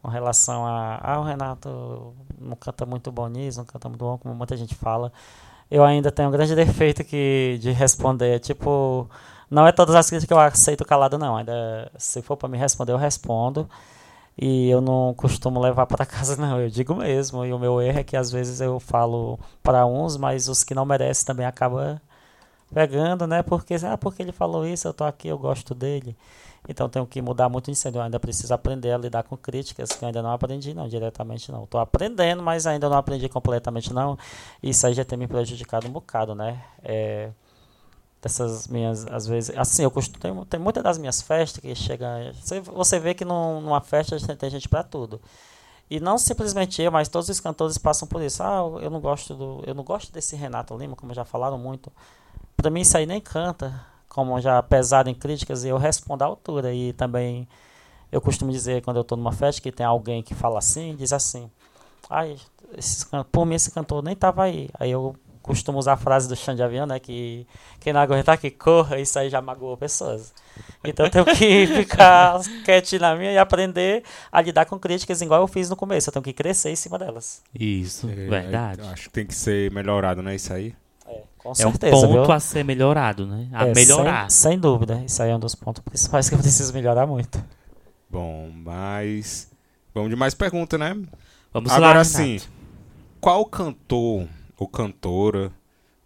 com relação a, ah, o Renato não canta muito bom nisso, não canta muito bom, como muita gente fala. Eu ainda tenho um grande defeito que de responder, tipo, não é todas as críticas que eu aceito calado não, ainda se for para me responder, eu respondo. E eu não costumo levar para casa, não. Eu digo mesmo. E o meu erro é que às vezes eu falo para uns, mas os que não merecem também acabam pegando, né? Porque, ah, porque ele falou isso, eu tô aqui, eu gosto dele. Então tenho que mudar muito isso. Eu ainda preciso aprender a lidar com críticas, que eu ainda não aprendi, não, diretamente não. Tô aprendendo, mas ainda não aprendi completamente, não. Isso aí já tem me prejudicado um bocado, né? É, dessas minhas, às vezes, assim, eu costumo, tem, muitas das minhas festas que chega, você, você vê que num, numa festa tem, gente para tudo. E não simplesmente eu, mas todos os cantores passam por isso. Ah, eu não gosto do, eu não gosto desse Renato Lima, como já falaram muito. Para mim isso aí nem canta, como já pesado em críticas, e eu respondo à altura e também eu costumo dizer quando eu estou numa festa que tem alguém que fala assim, diz assim: "Ai, esse, por mim esse cantor nem tava aí". Aí eu costumo usar a frase do Xande Avião, né, que quem não aguentar que corra, isso aí já magoou pessoas. Então eu tenho que ficar quietinho na minha e aprender a lidar com críticas igual eu fiz no começo. Eu tenho que crescer em cima delas. Isso, É, verdade. eu Acho que tem que ser melhorado, né? Isso aí. É, com É um certeza, ponto viu? a ser melhorado, né? A É, melhorar. Sem, sem dúvida. Isso aí é um dos pontos principais que eu preciso melhorar muito. Bom, mas. Vamos de mais perguntas, né? Vamos Agora lá, sim, Renato. qual cantor ou cantora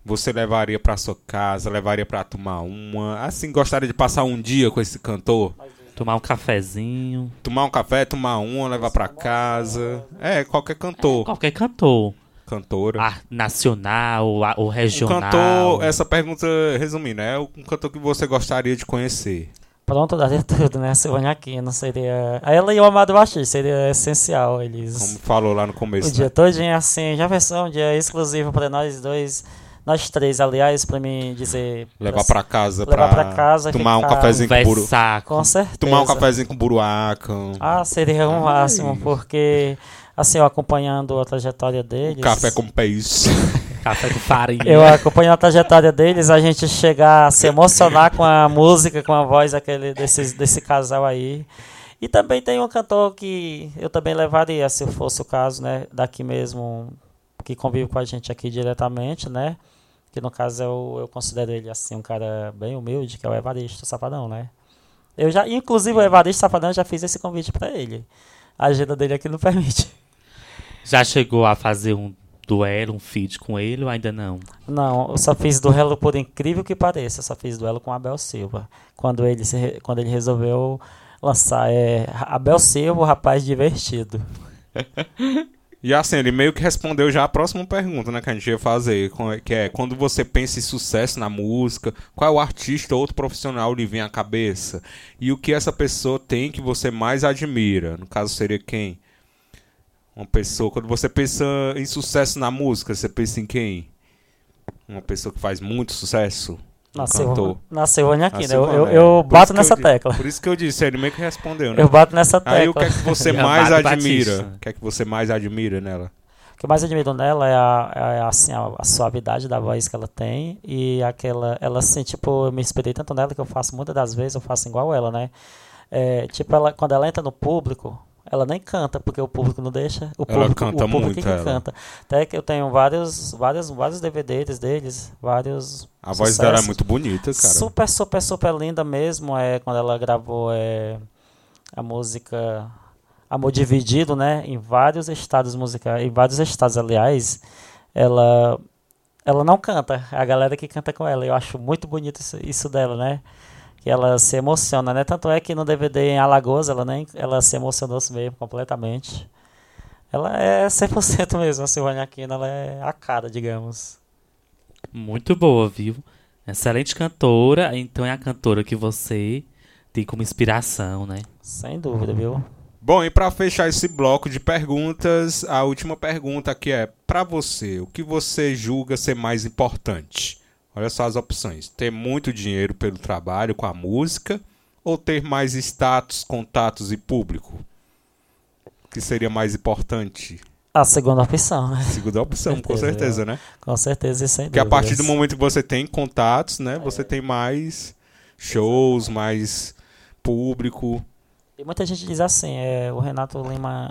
você levaria pra sua casa, levaria pra tomar uma? Assim, gostaria de passar um dia com esse cantor? Tomar um cafezinho. Tomar um café, tomar uma, levar pra casa. É, qualquer cantor, Qualquer cantor. cantora. Ah, nacional, ou um regional. cantor, essa pergunta resumindo, é um cantor que você gostaria de conhecer. Pronto, daria tudo, né? Silvânia Aquino seria. Ela e o Amado Baixista seria essencial. Eles. Como falou lá no O começo. dia Né? todinho assim, já pensou um dia exclusivo para nós dois nós três, aliás, pra mim dizer. Levar pra casa Levar pra, pra casa, tomar um cafezinho com buru... Com certeza. Tomar um cafezinho com buruaco. Ah, seria um máximo, porque, assim, eu acompanhando a trajetória deles. Café com peixe. Café com farinha. Eu acompanhando a trajetória deles, a gente chegar a se emocionar com a música, com a voz daquele, desses, desse casal aí. E também tem um cantor que eu também levaria, se fosse o caso, né? Daqui mesmo, que convive com a gente aqui diretamente, né? Que no caso eu, eu considero ele assim, um cara bem humilde, que é o Evaristo Safadão, né? Eu já, inclusive o Evaristo Safadão já fiz esse convite pra ele. A agenda dele aqui não permite. Já chegou a fazer um duelo, um feat com ele ou ainda não? Não, eu só fiz duelo por incrível que pareça, eu só fiz duelo com Abel Silva. Quando ele, se quando ele resolveu lançar é, Abel Silva, o rapaz divertido. E assim, ele meio que respondeu já a próxima pergunta, né, que a gente ia fazer, que é, quando você pensa em sucesso na música, qual é o artista ou outro profissional lhe vem à cabeça? E o que essa pessoa tem que você mais admira? No caso, seria quem? Uma pessoa, quando você pensa em sucesso na música, você pensa em quem? Uma pessoa que faz muito sucesso? Um Nasceu, cantor. nasceu aqui, né? Eu, eu, eu bato nessa eu tecla. Por isso que eu disse, ele meio que respondeu, né? Eu bato nessa tecla. Aí o que é que você mais admira? O que é que você mais admira nela? O que eu mais admiro nela é, a, é assim, a, a suavidade da voz que ela tem e aquela. Ela assim, tipo, eu me inspirei tanto nela que eu faço muitas das vezes, eu faço igual ela, né? É, tipo, ela, quando ela entra no público, ela nem canta, porque o público não deixa. O Ela público, canta o público muito, que ela. canta. Até que eu tenho vários, vários, vários DVDs deles, vários. A voz sucessos. dela é muito bonita, cara. Super, super, super linda mesmo. É quando ela gravou é, a música Amor Dividido, né? Em vários estados musicais, em vários estados, aliás, ela ela não canta, é a galera que canta com ela. Eu acho muito bonito isso, isso dela, né? Que ela se emociona, né? Tanto é que no DVD em Alagoas ela nem ela se emocionou mesmo completamente. Ela é 100% mesmo, a Silvânia Aquino, ela é a cara, digamos. Muito boa, viu? Excelente cantora, então é a cantora que você tem como inspiração, né? Sem dúvida, viu? Bom, e pra fechar esse bloco de perguntas, a última pergunta aqui é: pra você, o que você julga ser mais importante? Olha só as opções: ter muito dinheiro pelo trabalho com a música ou ter mais status, contatos e público? O que seria mais importante? A segunda opção, né? Segunda opção, com certeza, certeza, né? Com certeza e sem Porque a partir do momento que você tem contatos, né, você tem mais shows, mais público. E muita gente diz assim, é, o Renato Lima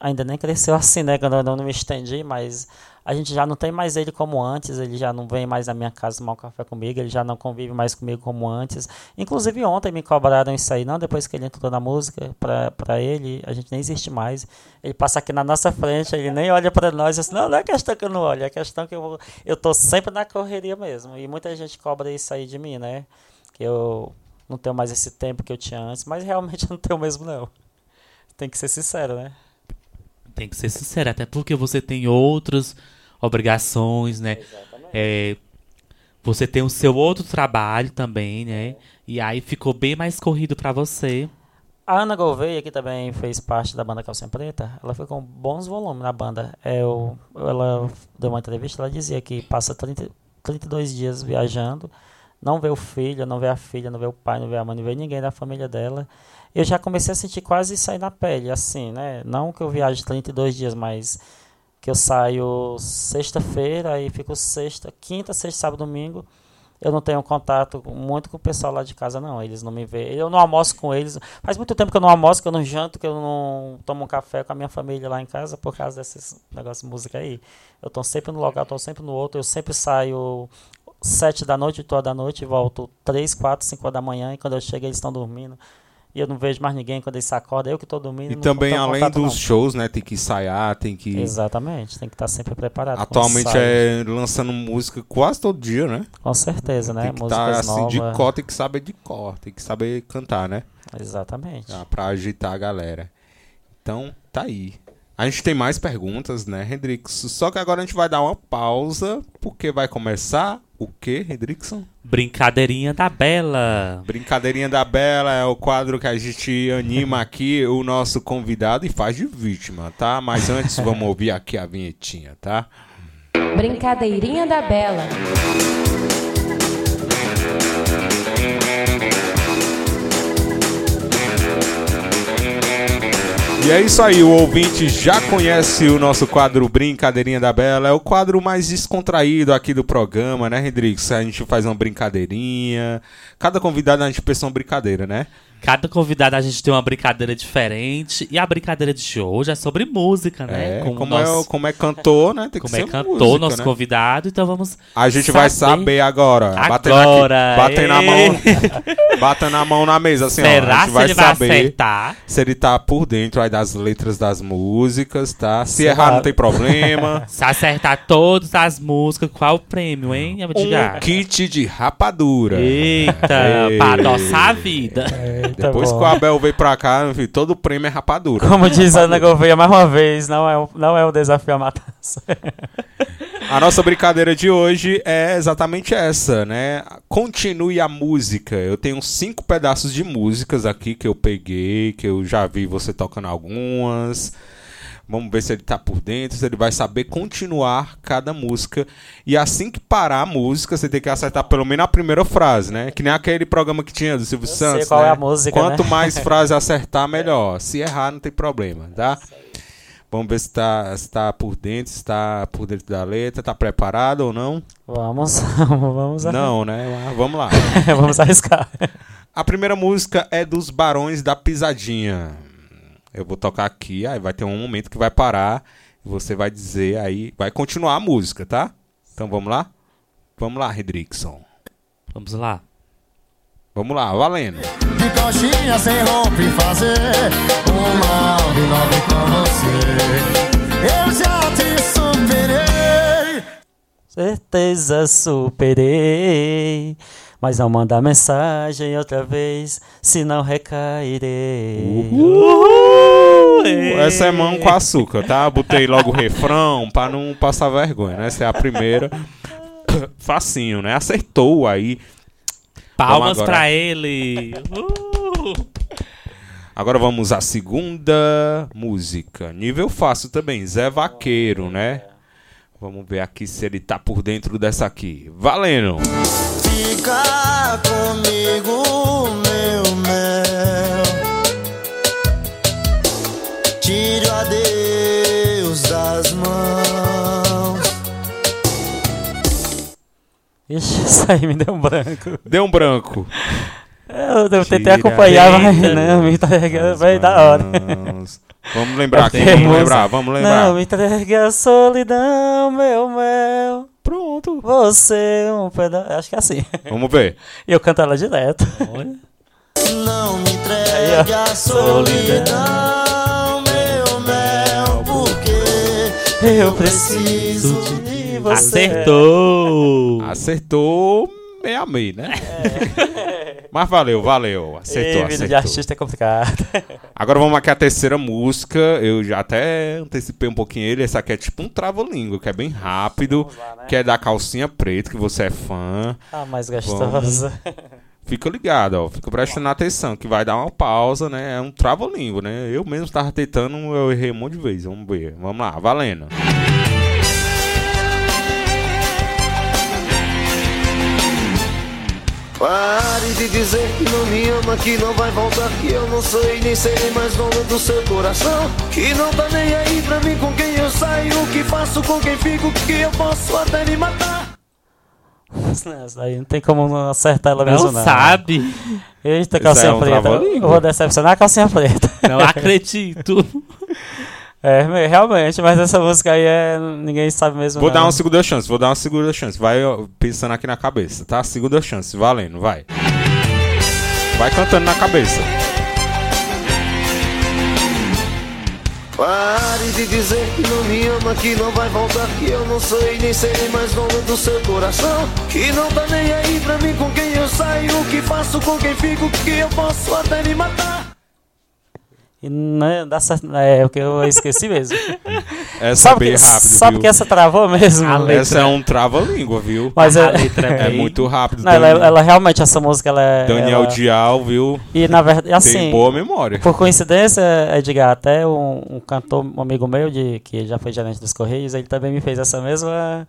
ainda nem cresceu assim, né? Quando eu não me estendi, mas a gente já não tem mais ele como antes, ele já não vem mais na minha casa tomar um café comigo, ele já não convive mais comigo como antes. Inclusive ontem me cobraram isso aí, não depois que ele entrou na música, pra, pra ele, a gente nem existe mais. Ele passa aqui na nossa frente, ele nem olha pra nós, assim, não, não é questão que eu não olho, é questão que eu, eu tô sempre na correria mesmo. E muita gente cobra isso aí de mim, né? Que eu não tenho mais esse tempo que eu tinha antes, mas realmente eu não tenho mesmo não. Tem que ser sincero, né? Tem que ser sincero, até porque você tem outras obrigações, né? É, você tem o seu outro trabalho também, né? E aí ficou bem mais corrido pra você. A Ana Gouveia, que também fez parte da banda Calcinha Preta, ela foi com bons volumes na banda. É, eu, ela deu uma entrevista, ela dizia que passa 30, 32 dias viajando, não vê o filho, não vê a filha, não vê o pai, não vê a mãe, não vê ninguém da família dela. Eu já comecei a sentir quase sair na pele, assim, né? Não que eu viaje 32 dias, mas que eu saio sexta-feira e fico sexta, quinta, sexta, sábado, domingo. Eu não tenho contato muito com o pessoal lá de casa, não. Eles não me veem. Eu não almoço com eles. Faz muito tempo que eu não almoço, que eu não janto, que eu não tomo um café com a minha família lá em casa por causa desses negócios de música aí. Eu tô sempre no local, tô sempre no outro. Eu sempre saio sete da noite, oito da noite volto três, quatro, cinco da manhã. E quando eu chego, eles estão dormindo. E eu não vejo mais ninguém quando eles se acordam. Eu que tô dormindo. E também, além dos não. shows, né, tem que ensaiar, tem que... Exatamente, tem que estar sempre preparado. Atualmente é lançando música quase todo dia, né? Com certeza, né? Tem que estar assim de cor, tem que saber de cor, tem que saber cantar, né? Exatamente. Ah, pra agitar a galera. Então, tá aí. A gente tem mais perguntas, né, Hendrix? Só que agora a gente vai dar uma pausa, porque vai começar o quê, Hendrickson? Brincadeirinha da Bela. Brincadeirinha da Bela é o quadro que a gente anima aqui o nosso convidado e faz de vítima, tá? Mas antes vamos ouvir aqui a vinhetinha, tá? Brincadeirinha da Bela. E é isso aí, o ouvinte já conhece o nosso quadro Brincadeirinha da Bela. É o quadro mais descontraído aqui do programa, né, Rodrigues? A gente faz uma brincadeirinha. Cada convidado a gente pensa uma brincadeira, né? Cada convidado a gente tem uma brincadeira diferente. E a brincadeira de hoje é sobre música, né? É, como, é, nosso- como é cantor, né? Tem que como é ser cantor, música, nosso né? convidado. Então vamos. A gente vai saber agora. Agora, aqui, batendo a ê. mão, batendo a mão na mesa, assim, ó. A Será gente se vai ele vai saber acertar? se ele tá por dentro aí das letras das músicas, tá? Se Será? errar, não tem problema. Se acertar todas as músicas, qual o prêmio, hein, um kit de rapadura. Eita, Ei. pra adoçar a vida. Depois bom. que o Abel veio pra cá, filho, todo o prêmio é rapadura. Como diz a Ana Gouveia mais uma vez, não é, um- não é um desafio a matança. A nossa brincadeira de hoje é exatamente essa, né? Continue a música. Eu tenho cinco pedaços de músicas aqui que eu peguei, que eu já vi você tocando algumas. Vamos ver se ele tá por dentro, se ele vai saber continuar cada música. E assim que parar a música, você tem que acertar pelo menos a primeira frase, né? Que nem aquele programa que tinha do Silvio Eu sei Santos. qual né? é a música, Quanto né? mais frases acertar, melhor. Se errar, não tem problema, tá? Vamos ver se tá, se tá por dentro, se tá por dentro da letra, tá preparado ou não? Vamos, vamos, Não, né? Vamos lá. vamos arriscar. A primeira música é dos Barões da Pisadinha. Eu vou tocar aqui, aí vai ter um momento que vai parar e você vai dizer aí, vai continuar a música, tá? Então vamos lá? Vamos lá, Redrickson. Vamos lá. Vamos lá, valendo. De coxinha sem roupa e fazer um nove nove com você. Eu já te superei. Certeza superei. Mas não manda mensagem outra vez, senão recairei. Essa é mão com açúcar, tá? Botei logo o refrão pra não passar vergonha, né? Essa é a primeira. Facinho, né? Acertou aí. Palmas agora. pra ele. Agora vamos à segunda música. Nível fácil também, Zé Vaqueiro, né? Vamos ver aqui se ele tá por dentro dessa aqui. Valendo! Fica comigo, meu mel. Tire o adeus das mãos. Ixi, isso aí me deu um branco. Deu um branco. Eu, eu tentei acompanhar, mas não, me entrega, As vai da hora. Vamos lembrar aqui, vamos lembrar, vamos lembrar. Não, me entregue a solidão, meu mel. Pronto. Você, um pedaço. Acho que é assim. Vamos ver. E eu canto ela direto. Olha. Não me Aí, entregue ó. a solidão, meu mel, porque Eu preciso de você. Acertou! Acertou meio a meio, né? Mas valeu, valeu. Acertou, Ei, vida de artista é complicado. Agora vamos aqui à terceira música. Eu já até antecipei um pouquinho ele. Essa aqui é tipo um trava-língua, que é bem rápido. Que é da calcinha preta, que você é fã. Ah, mais gostosa. Fica ligado, ó. Fica prestando atenção, que vai dar uma pausa, né? É um trava-língua, né? Eu mesmo tava tentando, eu errei um monte de vezes. Vamos ver. Vamos lá, valendo. Pare de dizer que não me ama, que não vai voltar Que eu não sei nem serei mais dono do seu coração Que não tá nem aí pra mim com quem eu saio O que faço, com quem fico, que eu posso até me matar Essa aí não tem como não acertar ela mesmo, Não não. sabe. Eita, Esse calcinha é um preta. Eu vou decepcionar a calcinha preta. Não acredito. É, me- realmente, mas essa música aí é. Ninguém sabe mesmo. Vou não. dar uma segunda chance, vou dar uma segunda chance. Vai pensando aqui na cabeça, tá? Segunda chance, valendo, vai. Vai cantando na cabeça. Pare de dizer que não me ama, que não vai voltar Que eu não sei nem serei mais dono do seu coração Que não tá nem aí pra mim com quem eu saio O que faço, com quem fico, que eu posso até me matar E não dá certo. É, o que eu esqueci mesmo. essa é sabe bem que, rápido, sabe viu? que essa travou mesmo? A letra- Essa é um trava-língua, viu? Mas A é, letra É bem- muito rápido. não, ela, Dan- ela realmente, essa música, ela é... Daniel ela- Dial, viu? E na verdade, Tem assim, boa memória. por coincidência, Edgar, até um, um cantor, um amigo meu, de, que já foi gerente dos Correios, ele também me fez essa mesma...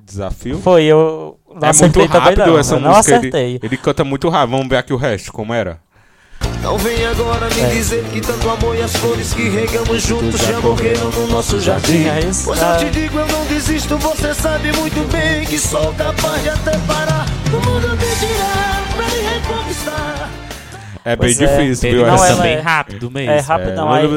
Desafio. Foi, eu não é muito acertei também rápido não, essa eu não música. acertei. Ele, ele canta muito rápido. Vamos ver aqui o resto, como era. Não vem agora me É. dizer que tanto amor e as flores que regamos juntos já morreram no nosso jardim. É isso? Pois eu te digo, eu não desisto, você sabe muito bem que sou capaz de até parar. O mundo me tirar pra me reconquistar. É bem Pois é. difícil, Ele viu? Não, essa? ela bem é- rápido mesmo. É rapidão, aí, É.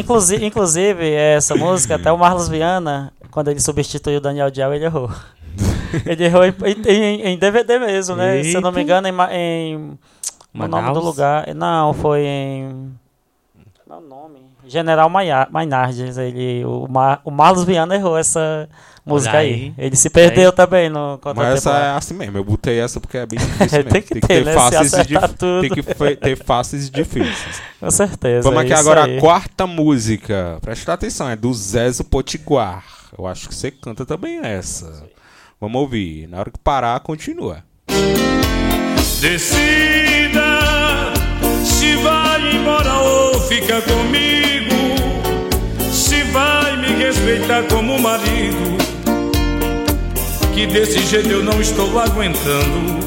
inclusive, inclusive, essa música, até o Marlos Viana, quando ele substituiu o Daniel Dial, ele errou. ele errou em, em- em DVD mesmo, né? Se eu não me Eita. engano, em, Ma- em o nome Manaus? do lugar. Não, foi em. Não, nome. General Mainardes. Ele, o, Mar, o Marlos Viana errou essa música aí. aí. Ele se perdeu também no Mas essa é assim mesmo. Eu botei essa porque é bem difícil mesmo. Tem que ter, né? Se faces, e dif- tem que ter faces difíceis. Com certeza. Vamos é aqui agora aí. a quarta música. Presta atenção, é do Zezo Potiguar. Eu acho que você canta também essa. Vamos ouvir. Na hora que parar, continua. Decida se vai embora ou fica comigo. Se vai me respeitar como marido. Que desse jeito eu não estou aguentando.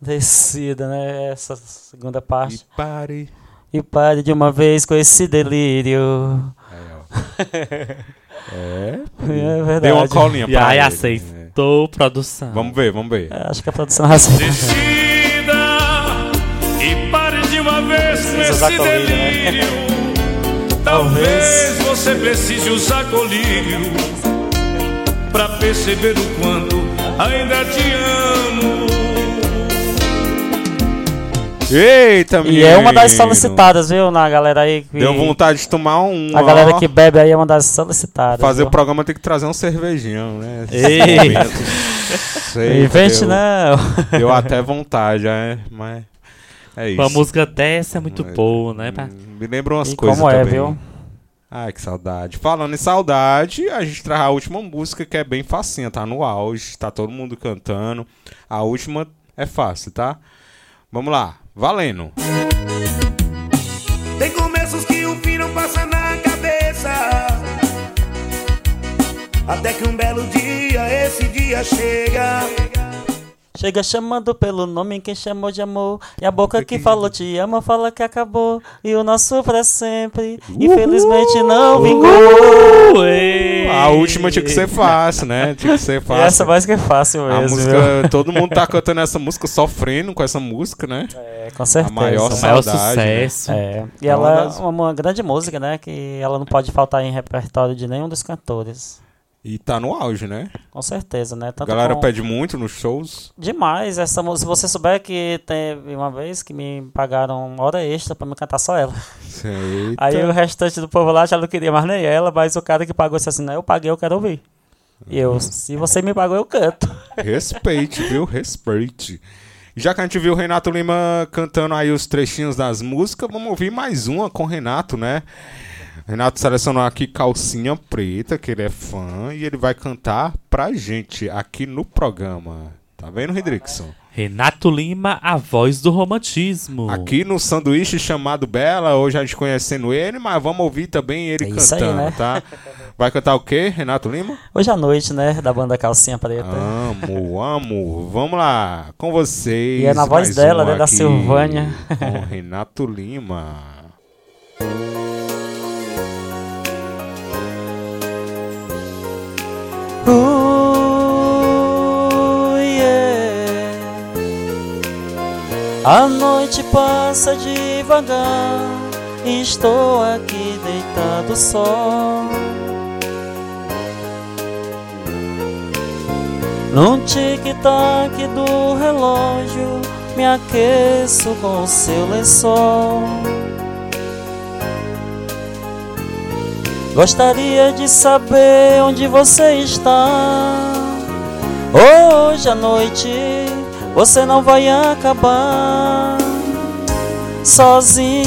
Descida, né? Essa segunda E parte. pare. E pare de uma vez com esse delírio. É. É verdade. Deu uma colinha E pra aí ele. Aceitou produção. Vamos ver, vamos ver. É, Acho que a produção. Decida e pare de uma vez com Precisa usar esse colírio, né? delírio. Talvez você precise usar colírio pra perceber o quanto ainda te amo. Eita, menino. E é uma das solicitadas, viu? Na galera aí. Que, Deu vontade de tomar um. A galera ó. que bebe aí é uma das solicitadas. Fazer viu? o programa tem que trazer um cervejinho, né? Ei. Invente não. Deu até vontade, é, mas. É isso. Uma música dessa é muito É. boa, né? pá? Me lembra umas E coisas como é, também. viu? Ai, que saudade. Falando em saudade, a gente traz a última música que é bem facinha, tá no auge, tá todo mundo cantando. A última é fácil, tá? Vamos lá, valendo. Tem começos que o fim não passa na cabeça. Até que um belo dia, esse dia chega. Chega chamando pelo nome quem chamou de amor. E a boca que falou te ama fala que acabou. E o nosso pra sempre. Infelizmente não vingou. A última tinha que ser fácil, né? Tinha que ser fácil. essa mais que é fácil A mesmo. música, viu? todo mundo tá cantando essa música, sofrendo com essa música, né? É, com certeza. maior O maior saudade, né? sucesso. É, e É uma ela das- é uma, uma grande música, né? Que ela não pode faltar em repertório de nenhum dos cantores. E tá no auge, né? Com certeza, né? A galera com- pede muito nos shows. Demais essa música. Se você souber que teve uma vez que me pagaram uma hora extra pra me cantar só ela. Eita. Aí o restante do povo lá já não queria mais nem ela, mas o cara que pagou disse assim: não, eu paguei, eu quero ouvir. E eu, se você me pagou, eu canto. Respeite, viu? Respeite. Já que a gente viu o Renato Lima cantando aí os trechinhos das músicas, vamos ouvir mais uma com o Renato, né? Renato selecionou aqui Calcinha Preta, que ele é fã, e ele vai cantar pra gente aqui no programa. Tá vendo, Redrickson? Renato Lima, a voz do romantismo. Aqui no sanduíche chamado Bela, hoje a gente conhecendo ele, mas vamos ouvir também ele É isso aí, cantando, né? tá? Vai cantar o quê, Renato Lima? Hoje à noite, né? Da banda Calcinha Preta. Amo, amo. Vamos lá, com vocês. E é na voz dela, um né, da Silvânia. Com Renato Lima. A noite passa devagar. Estou aqui deitado só. Num tic-tac do relógio, me aqueço com seu lençol. Gostaria de saber onde você está. Hoje à noite você não vai acabar sozinha.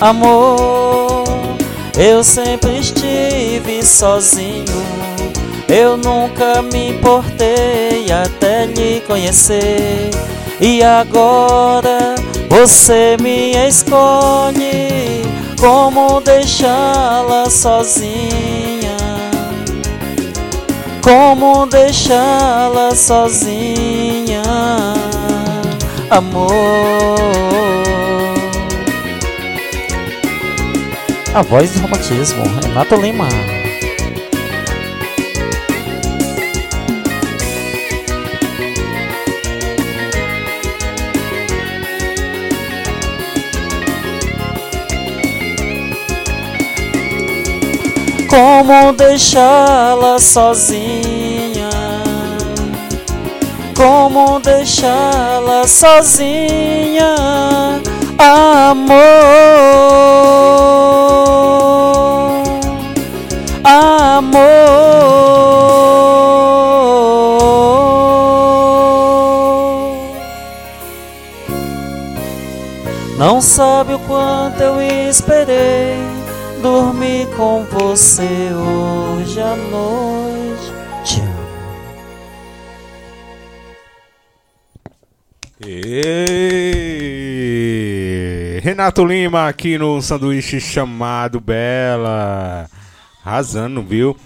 Amor, eu sempre estive sozinho. Eu nunca me importei até lhe conhecer. E agora você me escolhe como deixá-la sozinha. Como deixá-la sozinha? Amor. A voz do romantismo, Renato Lima. Como deixá-la sozinha? Como deixá-la sozinha? Amor, amor. Não sabe o quanto eu esperei dormir com você hoje à noite. Te amo. Renato Lima aqui no sanduíche chamado Bela. Arrasando, viu?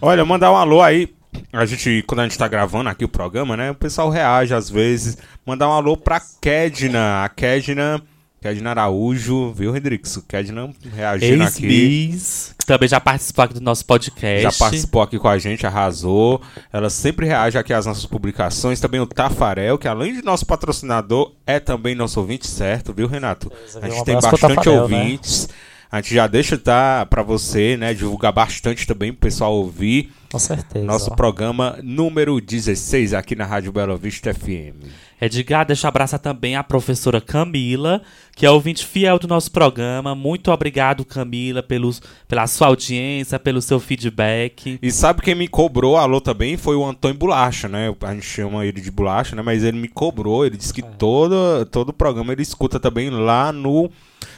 Olha, mandar um alô aí. A gente, quando a gente tá gravando aqui o programa, né? O pessoal reage às vezes. Mandar um alô pra Kedna. A Kedna. Kedna Araújo, viu, Redrix? Kedna reagindo aqui. Ex-Bis, que também já participou aqui do nosso podcast. Já participou aqui com a gente, arrasou. Ela sempre reage aqui às nossas publicações. Também o Tafarel, que além de nosso patrocinador, é também nosso ouvinte certo, viu, Renato? Beleza, A gente Um tem bastante Tafarel, né? A gente já deixa tá para você, né, divulgar bastante também pro pessoal ouvir Com certeza. nosso programa número 16 aqui na Rádio Bela Vista FM. Edgar, deixa eu abraçar também a professora Camila, que é ouvinte fiel do nosso programa. Muito obrigado, Camila, pelos, pela sua audiência, pelo seu feedback. E sabe quem me cobrou alô também? Foi o Antônio Bolacha, né? A gente chama ele de Bolacha, né? Mas ele me cobrou, ele disse que todo, todo o programa ele escuta também lá no,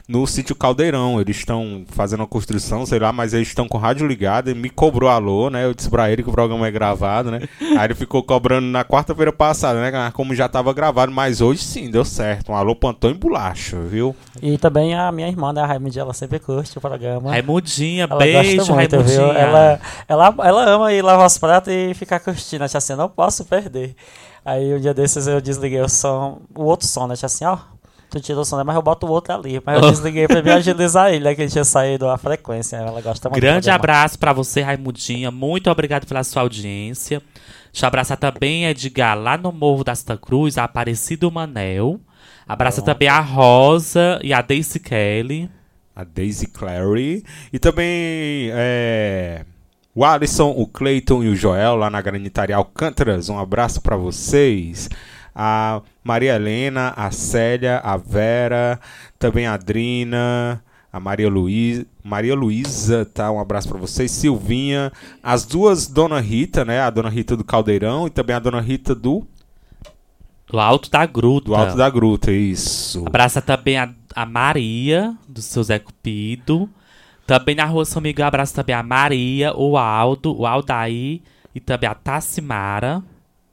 no sítio Caldeirão. Eles estão fazendo a construção, sei lá, mas eles estão com o rádio ligado. Ele me cobrou alô, né? Eu disse pra ele que o programa é gravado, né? Aí ele ficou cobrando na quarta-feira passada, né? Como já tava gravado, mas hoje sim, deu certo. Um alô pro Antônio Bolacha, viu? E também a minha irmã, né, a Raimundinha, ela sempre curte o programa. Raimundinha, Ela beijo, gosta muito, Raimundinha. viu? Ela, ela, ela ama ir lavar os pratos e ficar curtindo. Acho assim, eu não posso perder. Aí um dia desses eu desliguei o som, o outro som, né? Acho assim, ó. Tu tirou o som, né? Mas eu boto o outro ali. Mas eu desliguei pra me agilizar ele, né? Que ele tinha saído a frequência. Ela gosta muito Grande abraço pra você, Raimundinha. Muito obrigado pela sua audiência. Deixa eu abraçar também Edgar lá no Morro da Santa Cruz, a Aparecido Manel. Abraça também a Rosa e a Daisy Kelly. a Daisy Clary. E também é, o Alisson, o Clayton e o Joel lá na Granitaria Alcântaras. Um abraço para vocês. A Maria Helena, a Célia, a Vera, também a Adrina, a Maria Luísa, Maria Luísa, tá? Um abraço para vocês. Silvinha, as duas Dona Rita, né? A Dona Rita do Caldeirão e também a Dona Rita do, Do Alto da Gruta. do Alto da Gruta, isso. Abraça também a, a Maria, do seu Zé Cupido. Também na Rua São Miguel, abraça também a Maria, o Aldo, o Aldaí e também a Tassimara.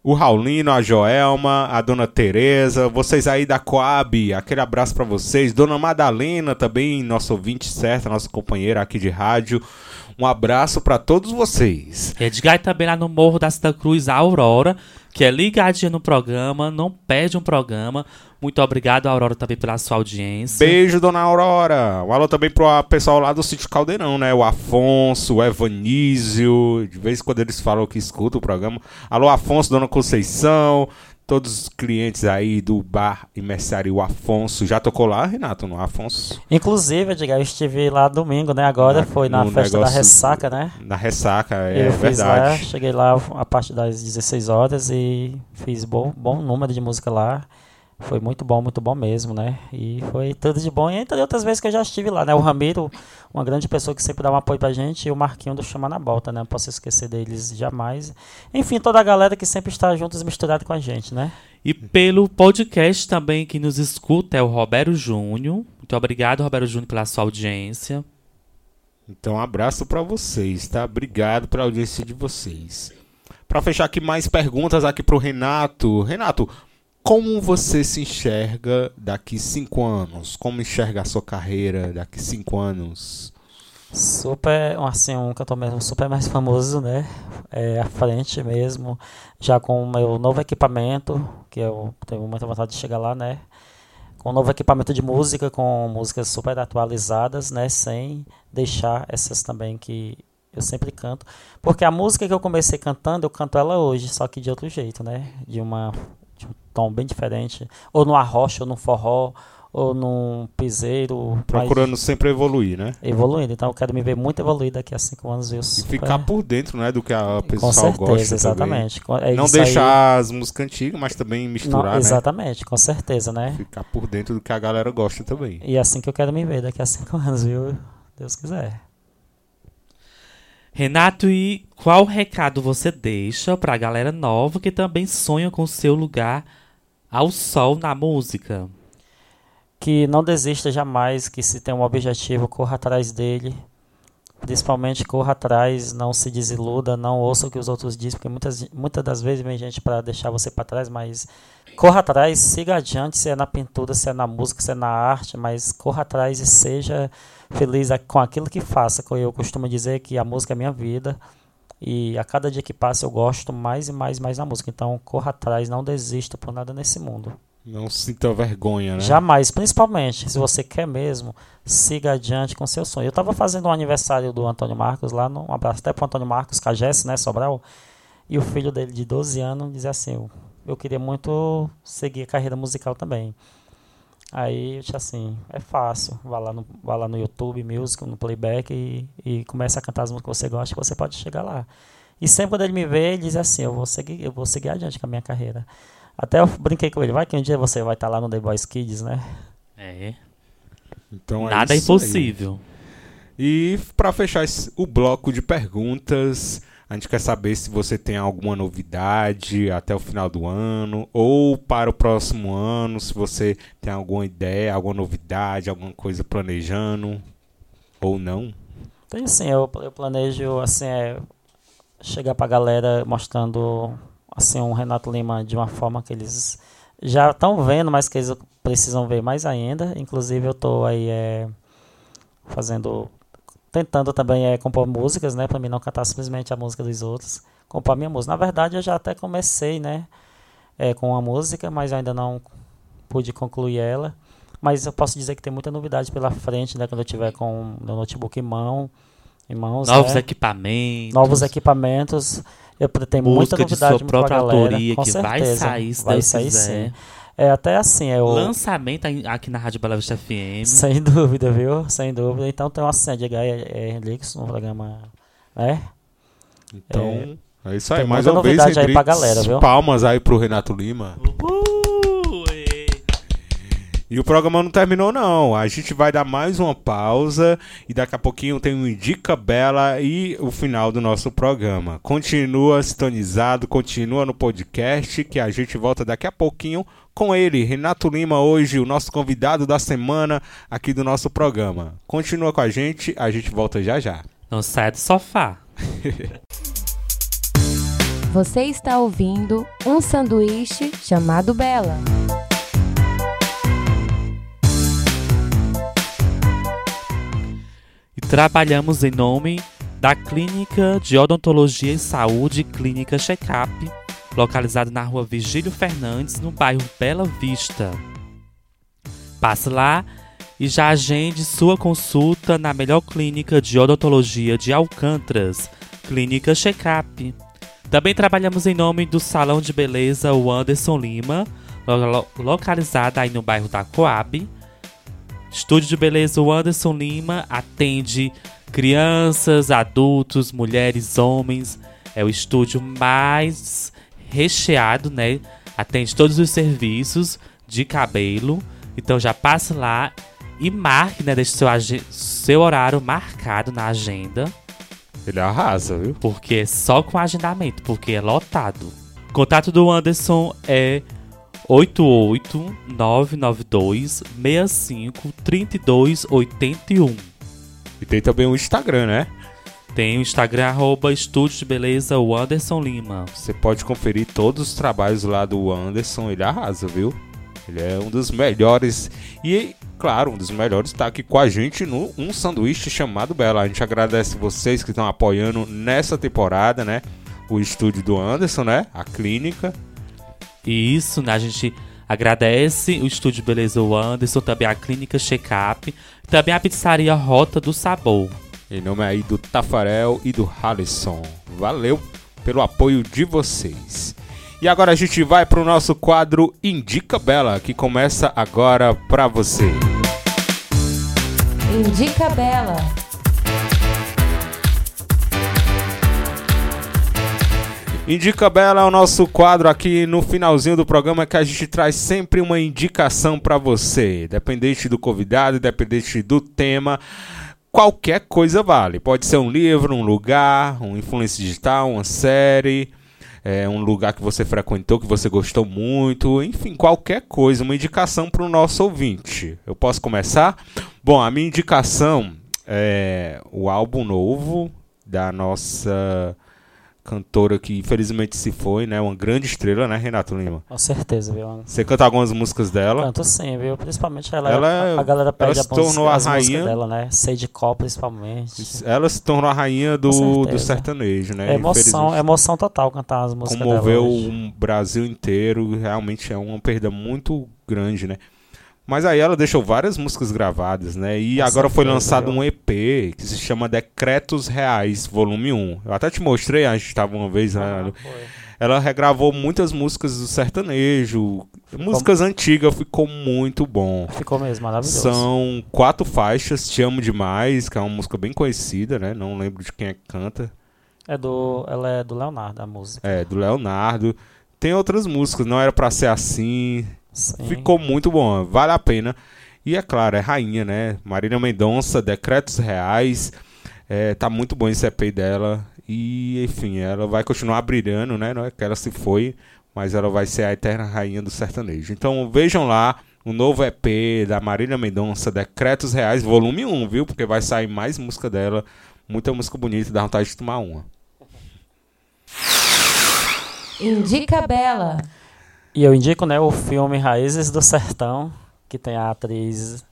O Raulino, a Joelma, a Dona Tereza, vocês aí da Coab, aquele abraço pra vocês. Dona Madalena também, nosso ouvinte certa, nossa companheira aqui de rádio. Um abraço pra todos vocês. Edgar também lá no Morro da Santa Cruz, a Aurora, que é ligadinha no programa, não perde um programa. Muito obrigado, Aurora, também pela sua audiência. Beijo, Dona Aurora. Um alô também pro pessoal lá do sítio Caldeirão, né? O Afonso, o Evanísio. De vez em quando eles falam que escuta o programa. Alô, Afonso, Dona Conceição. Todos os clientes aí do bar e mercearia o Afonso. Já tocou lá, Renato, no Afonso? Inclusive, Edgar, eu estive lá domingo, né? Agora Na- foi na festa da ressaca, né? Na ressaca, é eu fiz lá, verdade. cheguei lá a partir das 16 horas e fiz bom, bom número de música lá. Foi muito bom, muito bom mesmo, né? E foi tudo de bom. E entre outras vezes que eu já estive lá, né? O Ramiro, uma grande pessoa que sempre dá um apoio pra gente, e o Marquinho do Chama na Volta, né? Não posso esquecer deles jamais. Enfim, toda a galera que sempre está juntos e misturado com a gente, né? E pelo podcast também que nos escuta é o Roberto Júnior. Muito obrigado, Roberto Júnior, pela sua audiência. Então, um abraço para vocês, tá? Obrigado pela audiência de vocês. Para fechar aqui mais perguntas aqui pro Renato. Renato, como você se enxerga daqui cinco anos? Como enxerga a sua carreira daqui cinco anos? Super, assim, um cantor mesmo super mais famoso, né? É, à frente mesmo, já com o meu novo equipamento, que eu tenho muita vontade de chegar lá, né? Com um novo equipamento de música, com músicas super atualizadas, né? Sem deixar essas também que eu sempre canto. Porque a música que eu comecei cantando, eu canto ela hoje, só que de outro jeito, né? De uma um tom bem diferente, ou no arrocha, ou no forró, ou num piseiro. Procurando mas sempre evoluir, né? evoluindo. Então eu quero me ver muito evoluído daqui a cinco anos. Viu? E Super- ficar por dentro, né, do que a Com pessoa certeza, gosta exatamente. Com- é também. Não isso aí- deixar as músicas antigas, mas também Não, misturar, né? Exatamente, com certeza, né? Ficar por dentro do que a galera gosta também. E é assim que eu quero me ver daqui a cinco anos, viu? Deus quiser. Renato, e qual recado você deixa pra galera nova que também sonha com seu lugar ao sol na música? que não desista jamais, que se tem um objetivo, corra atrás dele. Principalmente corra atrás, não se desiluda, não ouça o que os outros dizem, porque muitas, muitas das vezes vem gente para deixar você para trás, mas corra atrás, siga adiante, se é na pintura, se é na música, se é na arte, mas corra atrás e seja feliz com aquilo que faça. Eu costumo dizer que a música é minha vida e a cada dia que passa eu gosto mais e mais e mais da música. Então corra atrás, não desista por nada nesse mundo. Não sinta vergonha, né? Jamais, principalmente, se você quer mesmo, siga adiante com seu sonho. Eu estava fazendo um aniversário do Antônio Marcos lá, no, um abraço até para Antônio Marcos Cagesse, né, Sobral, e o filho dele de 12 anos dizia assim, eu, eu queria muito seguir a carreira musical também. Aí eu disse assim, é fácil, vá lá no, vá lá no YouTube, Music, no Playback e, e comece a cantar as músicas que você gosta que você pode chegar lá. E sempre quando ele me vê, ele diz assim, eu vou seguir, eu vou seguir adiante com a minha carreira. Até eu brinquei com ele, vai que um dia você vai estar lá no The Voice Kids, né? É, Então nada é isso aí. impossível. E para fechar esse- o bloco de perguntas, a gente quer saber se você tem alguma novidade até o final do ano ou para o próximo ano, se você tem alguma ideia, alguma novidade, alguma coisa planejando ou não. Tem sim, eu, eu planejo assim, é, chegar pra galera mostrando assim um Renato Lima de uma forma que eles já estão vendo, mas que eles precisam ver mais ainda. Inclusive eu tô aí é, fazendo tentando também é compor músicas, né, para mim não cantar simplesmente a música dos outros, compor a minha música. Na verdade, eu já até comecei, né, é, com a música, mas ainda não pude concluir ela. Mas eu posso dizer que tem muita novidade pela frente, né, quando eu tiver com o meu notebook em mão, em mãos, Novos né? equipamentos. novos equipamentos. Eu tenho muita de novidade sua pra própria galera, autoria com que vai certeza. sair, se vai Deus sair quiser. sim. É até assim, é o Lançamento aqui na Rádio Bela Vista FM. sem dúvida, viu? Sem dúvida. Então tem uma cena de H. Henriques no programa, né? Então, é, isso aí. tem Mais uma vez, novidade aí pra galera, viu? palmas aí pro Renato Lima. Uhul! E o programa não terminou, não. A gente vai dar mais uma pausa e daqui a pouquinho tem um Indica Bela e o final do nosso programa. Continua sintonizado, continua no podcast que a gente volta daqui a pouquinho com ele, Renato Lima, hoje, o nosso convidado da semana aqui do nosso programa. Continua com a gente, a gente volta já já. Não sai do sofá. Você está ouvindo um sanduíche chamado Bela. E trabalhamos em nome da Clínica de Odontologia e Saúde Clínica Checkup, localizada na rua Vigílio Fernandes, no bairro Bela Vista. Passe lá e já agende sua consulta na melhor clínica de odontologia de Alcântaras, Clínica Checkup. Também trabalhamos em nome do Salão de Beleza o Anderson Lima, lo- lo- localizada aí no bairro da Coab. Estúdio de Beleza o Anderson Lima atende crianças, adultos, mulheres, homens. É o estúdio mais recheado, né? Atende todos os serviços de cabelo. Então já passe lá e marque, né? Deixe seu, seu horário marcado na agenda. Ele arrasa, viu? Porque é só com agendamento, porque é lotado. O contato do Anderson é 88992 65 3281. E tem também o Instagram, né? Tem o Instagram, arroba Estúdio de Beleza, o Anderson Lima. Você pode conferir todos os trabalhos lá do Anderson, ele arrasa, viu? Ele é um dos melhores. E, claro, um dos melhores está aqui com a gente no Um Sanduíche chamado Bela. A gente agradece vocês que estão apoiando nessa temporada, né? O estúdio do Anderson, né? A clínica. E isso, né? A gente agradece o Estúdio Beleza, o Anderson, também a Clínica Checkup, também a pizzaria Rota do Sabor. Em nome aí do Tafarel e do Halisson. Valeu pelo apoio de vocês. E agora a gente vai pro nosso quadro Indica Bela, que começa agora pra você. Indica Bela. Indica Bela é o nosso quadro aqui no finalzinho do programa que a gente traz sempre uma indicação pra você, dependente do convidado, dependente do tema. Qualquer coisa vale. Pode ser um livro, um lugar, um influência digital, uma série, é, um lugar que você frequentou, que você gostou muito, enfim, qualquer coisa, uma indicação para o nosso ouvinte. Eu posso começar? Bom, a minha indicação é o álbum novo da nossa cantora que infelizmente se foi, né? Uma grande estrela, né, Renato Lima? Com certeza, viu? Você canta algumas músicas dela? Tanto sim, viu? Principalmente ela, Ela- a, a galera pede ela a se tornou a as músicas rainha- dela, né? Sei de principalmente. Ela se tornou a rainha do, do sertanejo, né? É emoção, é emoção total cantar as músicas comoveu dela hoje. o Brasil inteiro, realmente é uma perda muito grande, né? Mas aí ela deixou várias músicas gravadas, né? E agora foi certeza, lançado um EP que se chama Decretos Reais, volume 1. Eu até te mostrei, a gente estava uma vez, né? Ah, foi. Ela regravou muitas músicas do sertanejo, músicas antigas, ficou muito bom. Ficou mesmo, maravilhoso. São quatro faixas, Te Amo Demais, que é uma música bem conhecida, né? Não lembro de quem é que canta. É do, ela é do Leonardo, a música. É, do Leonardo. Tem outras músicas, Não Era Pra Ser Assim. Sim. Ficou muito bom, vale a pena. E é claro, é rainha, né? Marília Mendonça, Decretos Reais. É, tá muito bom esse EP dela. E, enfim, ela vai continuar brilhando, né? Não é que ela se foi, mas ela vai ser a eterna rainha do sertanejo. Então vejam lá o novo EP da Marília Mendonça, Decretos Reais, volume 1, viu? Porque vai sair mais música dela. Muita música bonita, dá vontade de tomar uma. Indica Bela. E eu indico, né, o filme Raízes do Sertão, que tem a atriz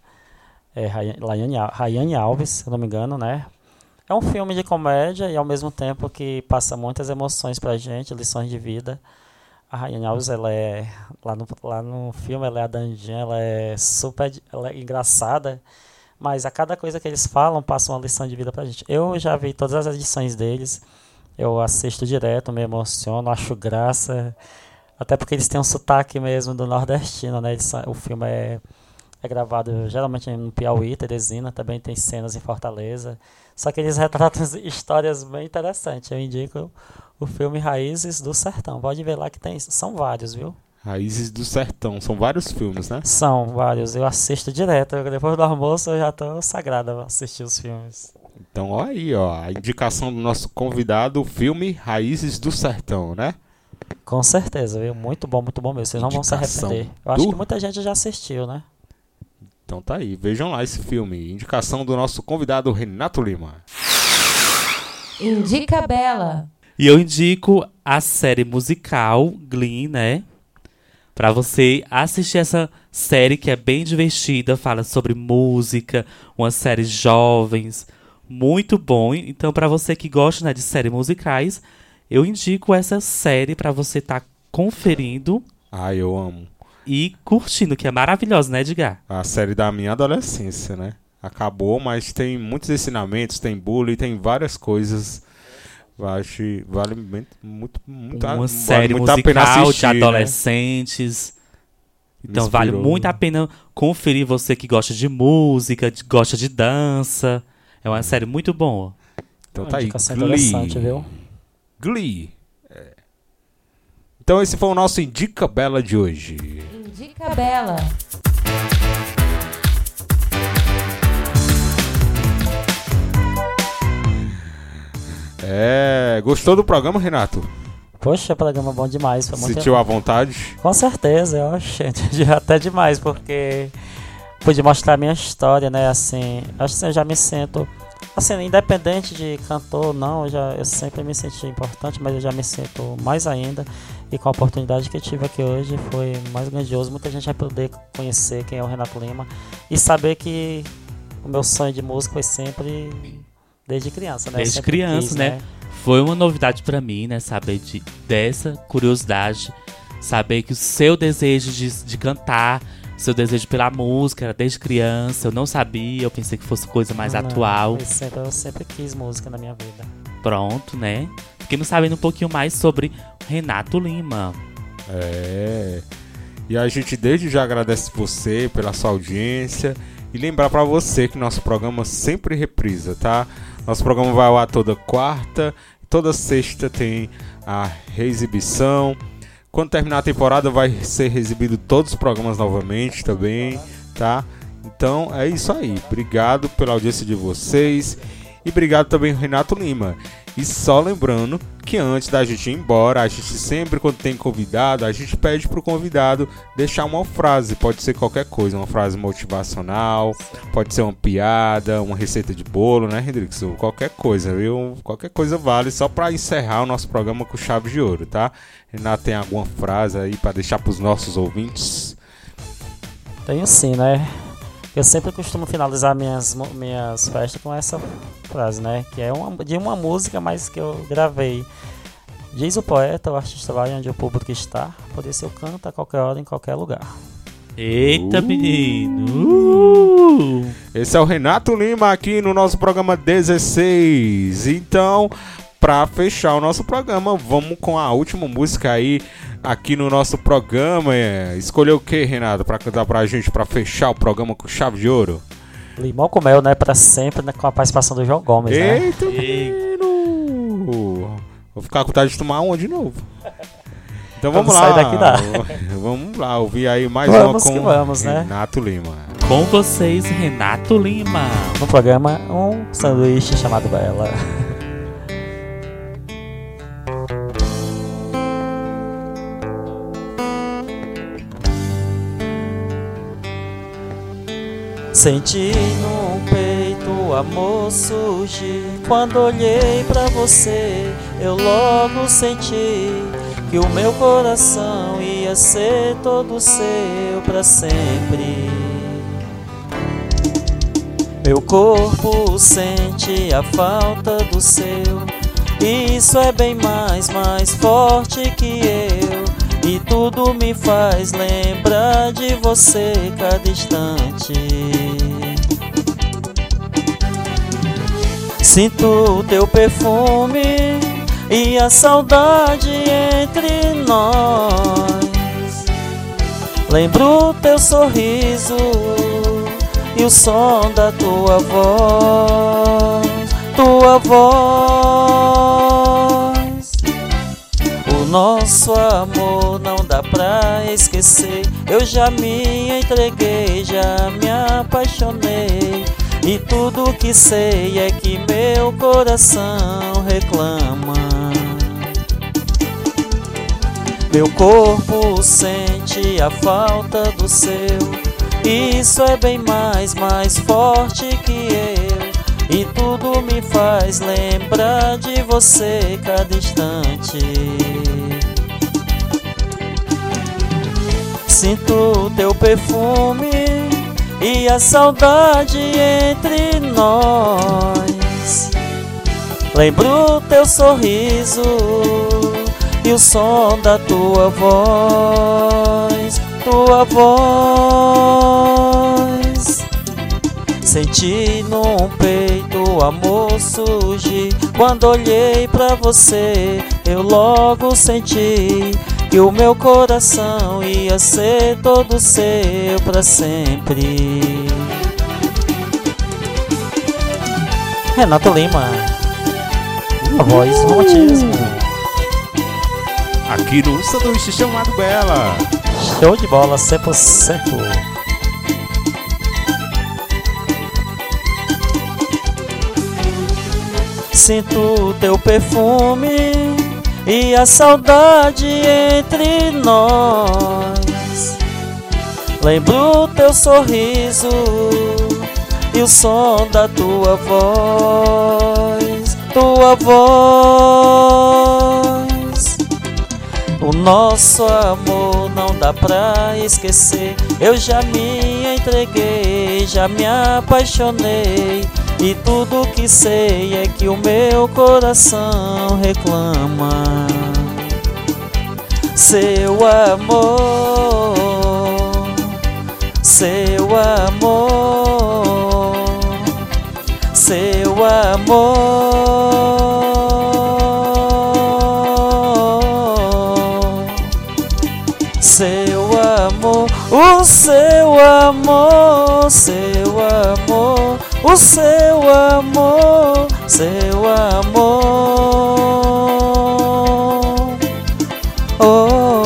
é, Rayane Alves, se não me engano, né? É um filme de comédia e ao mesmo tempo que passa muitas emoções pra gente, lições de vida. A Rayane Alves, ela é lá no, lá no filme, ela é a Dandinha, ela é super ela é engraçada, mas a cada coisa que eles falam passa uma lição de vida pra gente. Eu já vi todas as edições deles. Eu assisto direto, me emociono, acho graça. Até porque eles têm um sotaque mesmo do nordestino, né? Eles o filme é, é gravado geralmente no Piauí, Teresina, também tem cenas em Fortaleza. Só que eles retratam as histórias bem interessantes. Eu indico o filme Raízes do Sertão. Pode ver lá que tem, são vários, viu? Raízes do Sertão. São vários filmes, né? São vários. Eu assisto direto. Depois do almoço eu já tô sagrada pra assistir os filmes. Então, ó aí, ó, a indicação do nosso convidado, o filme Raízes do Sertão, né? Com certeza, viu? Muito bom, muito bom mesmo. Vocês não vão se arrepender. Eu acho do- que muita gente já assistiu, né? Então tá aí, vejam lá esse filme. Indicação do nosso convidado Renato Lima. Indica Bela. E eu indico a série musical Glee, né? Pra você assistir essa série que é bem divertida, fala sobre música, uma série jovens, muito bom. Então, pra você que gosta né, de séries musicais, eu indico essa série pra você estar conferindo Ah, eu amo. e curtindo, que é maravilhosa, né, Edgar? A série da minha adolescência, né? Acabou, mas tem muitos ensinamentos, tem bullying, tem várias coisas. Eu acho que vale muito, muito, muito uma vale série muito a pena musical assistir, de né? adolescentes. Então vale muito a pena conferir você que gosta de música, de- gosta de dança. É uma série muito boa. Então Uma tá aí, Glee. interessante, viu? Glee. É. Então esse foi o nosso Indica Bela de hoje. Dica Bela. É, gostou do programa, Renato? Poxa, programa bom demais. Foi muito... Sentiu à vontade? Com certeza, eu acho até demais, porque pude mostrar a minha história, né? Assim, acho que eu já me sinto, assim, independente de cantor ou não, eu, já, eu sempre me senti importante, mas eu já me sinto mais ainda. E com a oportunidade que eu tive aqui hoje foi mais grandioso. Muita gente vai poder conhecer quem é o Renato Lima e saber que o meu sonho de música foi sempre desde criança, né? Desde criança, quis, né? né? Foi uma novidade para mim, né? Saber de, dessa curiosidade, saber que o seu desejo de, de cantar seu desejo pela música era desde criança. Eu não sabia, eu pensei que fosse coisa mais não, atual. Eu sempre, eu sempre quis música na minha vida. Pronto, né? Fiquemos sabendo um pouquinho mais sobre Renato Lima. É. E a gente desde já agradece você pela sua audiência e lembrar para você que nosso programa sempre reprisa, tá? Nosso programa vai ao ar toda quarta, toda sexta tem a reexibição quando terminar a temporada vai ser exibido todos os programas novamente também, tá? Então é isso aí. Obrigado pela audiência de vocês e obrigado também Renato Lima. E só lembrando que antes da gente ir embora, a gente sempre quando tem convidado, a gente pede pro convidado deixar uma frase, pode ser qualquer coisa, uma frase motivacional, pode ser uma piada, uma receita de bolo, né, Hendrix? Qualquer coisa, viu? Qualquer coisa vale só para encerrar o nosso programa com chave de ouro, tá? Renato tem alguma frase aí para deixar pros nossos ouvintes? Tenho sim, né? Eu sempre costumo finalizar minhas, minhas festas com essa frase, né? Que é uma, de uma música, mas que eu gravei. Diz o poeta, o artista vai onde o público está, por isso eu canto a qualquer hora, em qualquer lugar. Eita, uh. menino! Uh. Esse é o Renato Lima aqui no nosso programa 16. Então, para fechar o nosso programa, vamos com a última música aí aqui no nosso programa. É, escolheu o que, Renato, para cantar pra gente, para fechar o programa com chave de ouro? Limão com mel, né? Pra sempre, né? Com a participação do João Gomes, Eita, né? Eita, menino! Vou ficar com vontade de tomar uma de novo. Então vamos, vamos lá. Daqui, vamos lá, ouvir aí mais vamos uma com vamos, né? Renato Lima. Com vocês, Renato Lima. No programa, um sanduíche chamado Bela. Senti no peito amor surgir. Quando olhei pra você eu logo senti Que o meu coração ia ser todo seu pra sempre. Meu corpo sente a falta do seu. Isso é bem mais, mais forte que eu e tudo me faz lembrar de você cada instante. Sinto teu perfume e a saudade entre nós. Lembro teu sorriso e o som da tua voz, tua voz. Nosso amor não dá pra esquecer. Eu já me entreguei, já me apaixonei. E tudo que sei é que meu coração reclama. Meu corpo sente a falta do seu. Isso é bem mais, mais forte que eu. E tudo me faz lembrar de você cada instante. Sinto teu perfume e a saudade entre nós. Lembro teu sorriso e o som da tua voz, tua voz. Senti no peito o amor surgir. Quando olhei pra você, eu logo senti que o meu coração ia ser todo seu para sempre. Renato Lima, a voz romantismo. aqui no Sanduíche Chamado Bela. Show de bola, 100%. Sinto teu perfume e a saudade entre nós. Lembro teu sorriso e o som da tua voz, tua voz. O nosso amor não dá pra esquecer. Eu já me entreguei, já me apaixonei. E tudo que sei é que o meu coração reclama. Seu amor, seu amor, seu amor, seu amor, o seu amor, seu amor o seu amor, seu amor. Oh.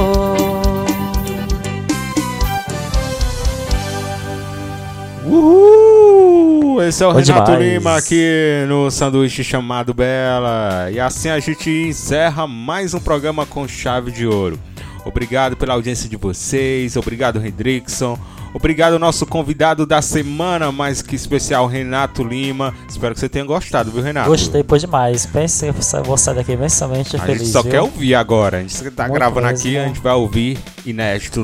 Uhul! Esse é o Bom Renato demais. Lima aqui no sanduíche chamado Bela. E assim a gente encerra mais um programa com chave de ouro. Obrigado pela audiência de vocês, obrigado Hendrickson, obrigado ao nosso convidado da semana, mais que especial, Renato Lima. Espero que você tenha gostado, viu, Renato? Gostei, pois demais. Pense, eu vou sair daqui imensamente A feliz. gente só viu? quer ouvir agora. A gente tá Muito gravando mesmo. aqui, a gente vai ouvir inédito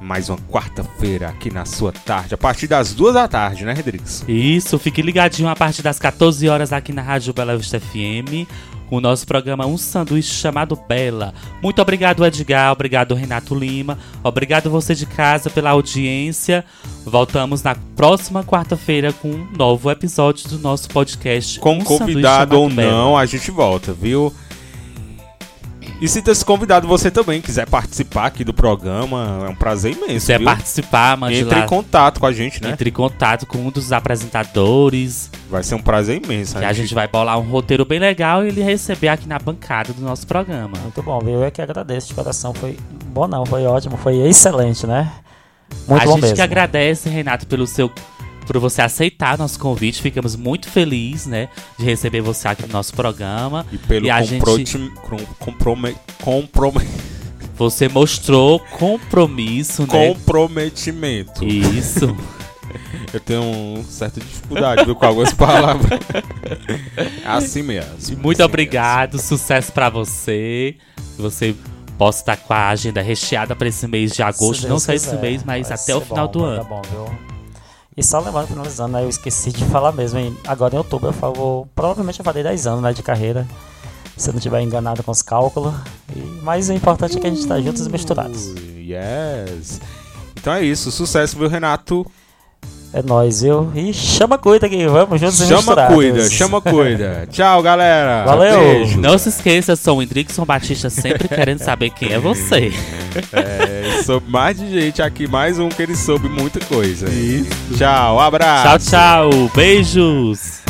mais uma quarta-feira aqui na sua tarde, a partir das duas da tarde, né, Hendrickson? Isso, fique ligadinho a partir das 14 horas aqui na Rádio Bela Vista FM, com o nosso programa Um Sanduíche chamado Bela. Muito obrigado, Edgar, obrigado, Renato Lima, obrigado você de casa pela audiência. Voltamos na próxima quarta-feira com um novo episódio do nosso podcast. Com Um convidado ou Bela. não, a gente volta, viu? E se esse convidado você também quiser participar aqui do programa, é um prazer imenso, Se viu? participar, mande Entre lá, em contato com a gente, né? entre em contato com um dos apresentadores, Vai ser um prazer imenso. que a gente vai bolar um roteiro bem legal e ele receber aqui na bancada do nosso programa. Muito bom, viu? Eu é que agradeço de coração. Foi bom, não, foi ótimo, foi excelente, né? Muito a bom gente mesmo. que agradece, Renato, pelo seu por você aceitar nosso convite. Ficamos muito felizes, né, de receber você aqui no nosso programa. E pelo E a comproti- com- comprome- Você mostrou compromisso, né? comprometimento. Isso. Eu tenho um certa dificuldade, viu, com algumas palavras. Assim mesmo. E muito assim obrigado, sucesso pra você. Você possa estar com a agenda recheada pra esse mês de agosto, Se não só esse mês, mas vai até o final bom, do ano. dar bom, viu? E só lembrando, finalizando, né, eu esqueci de falar mesmo, hein? agora em outubro eu falo, provavelmente eu falei 10 anos né, de carreira, se eu não estiver enganado com os cálculos, e, mas o importante é que a gente tá juntos e misturados. Yes. Então é isso, sucesso, viu, Renato? É nóis, viu? E chama cuida aqui, vamos juntos e Chama misturados. cuida, chama cuida. Tchau, galera. Valeu. Beijo. Não se esqueça, sou o Hendrickson Batista, sempre querendo saber quem é você. É, soube mais de gente aqui, mais um que ele soube muita coisa. Tchau, abraço. Tchau, tchau. Beijos.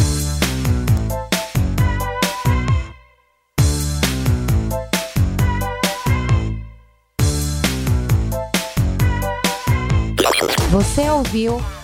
Você ouviu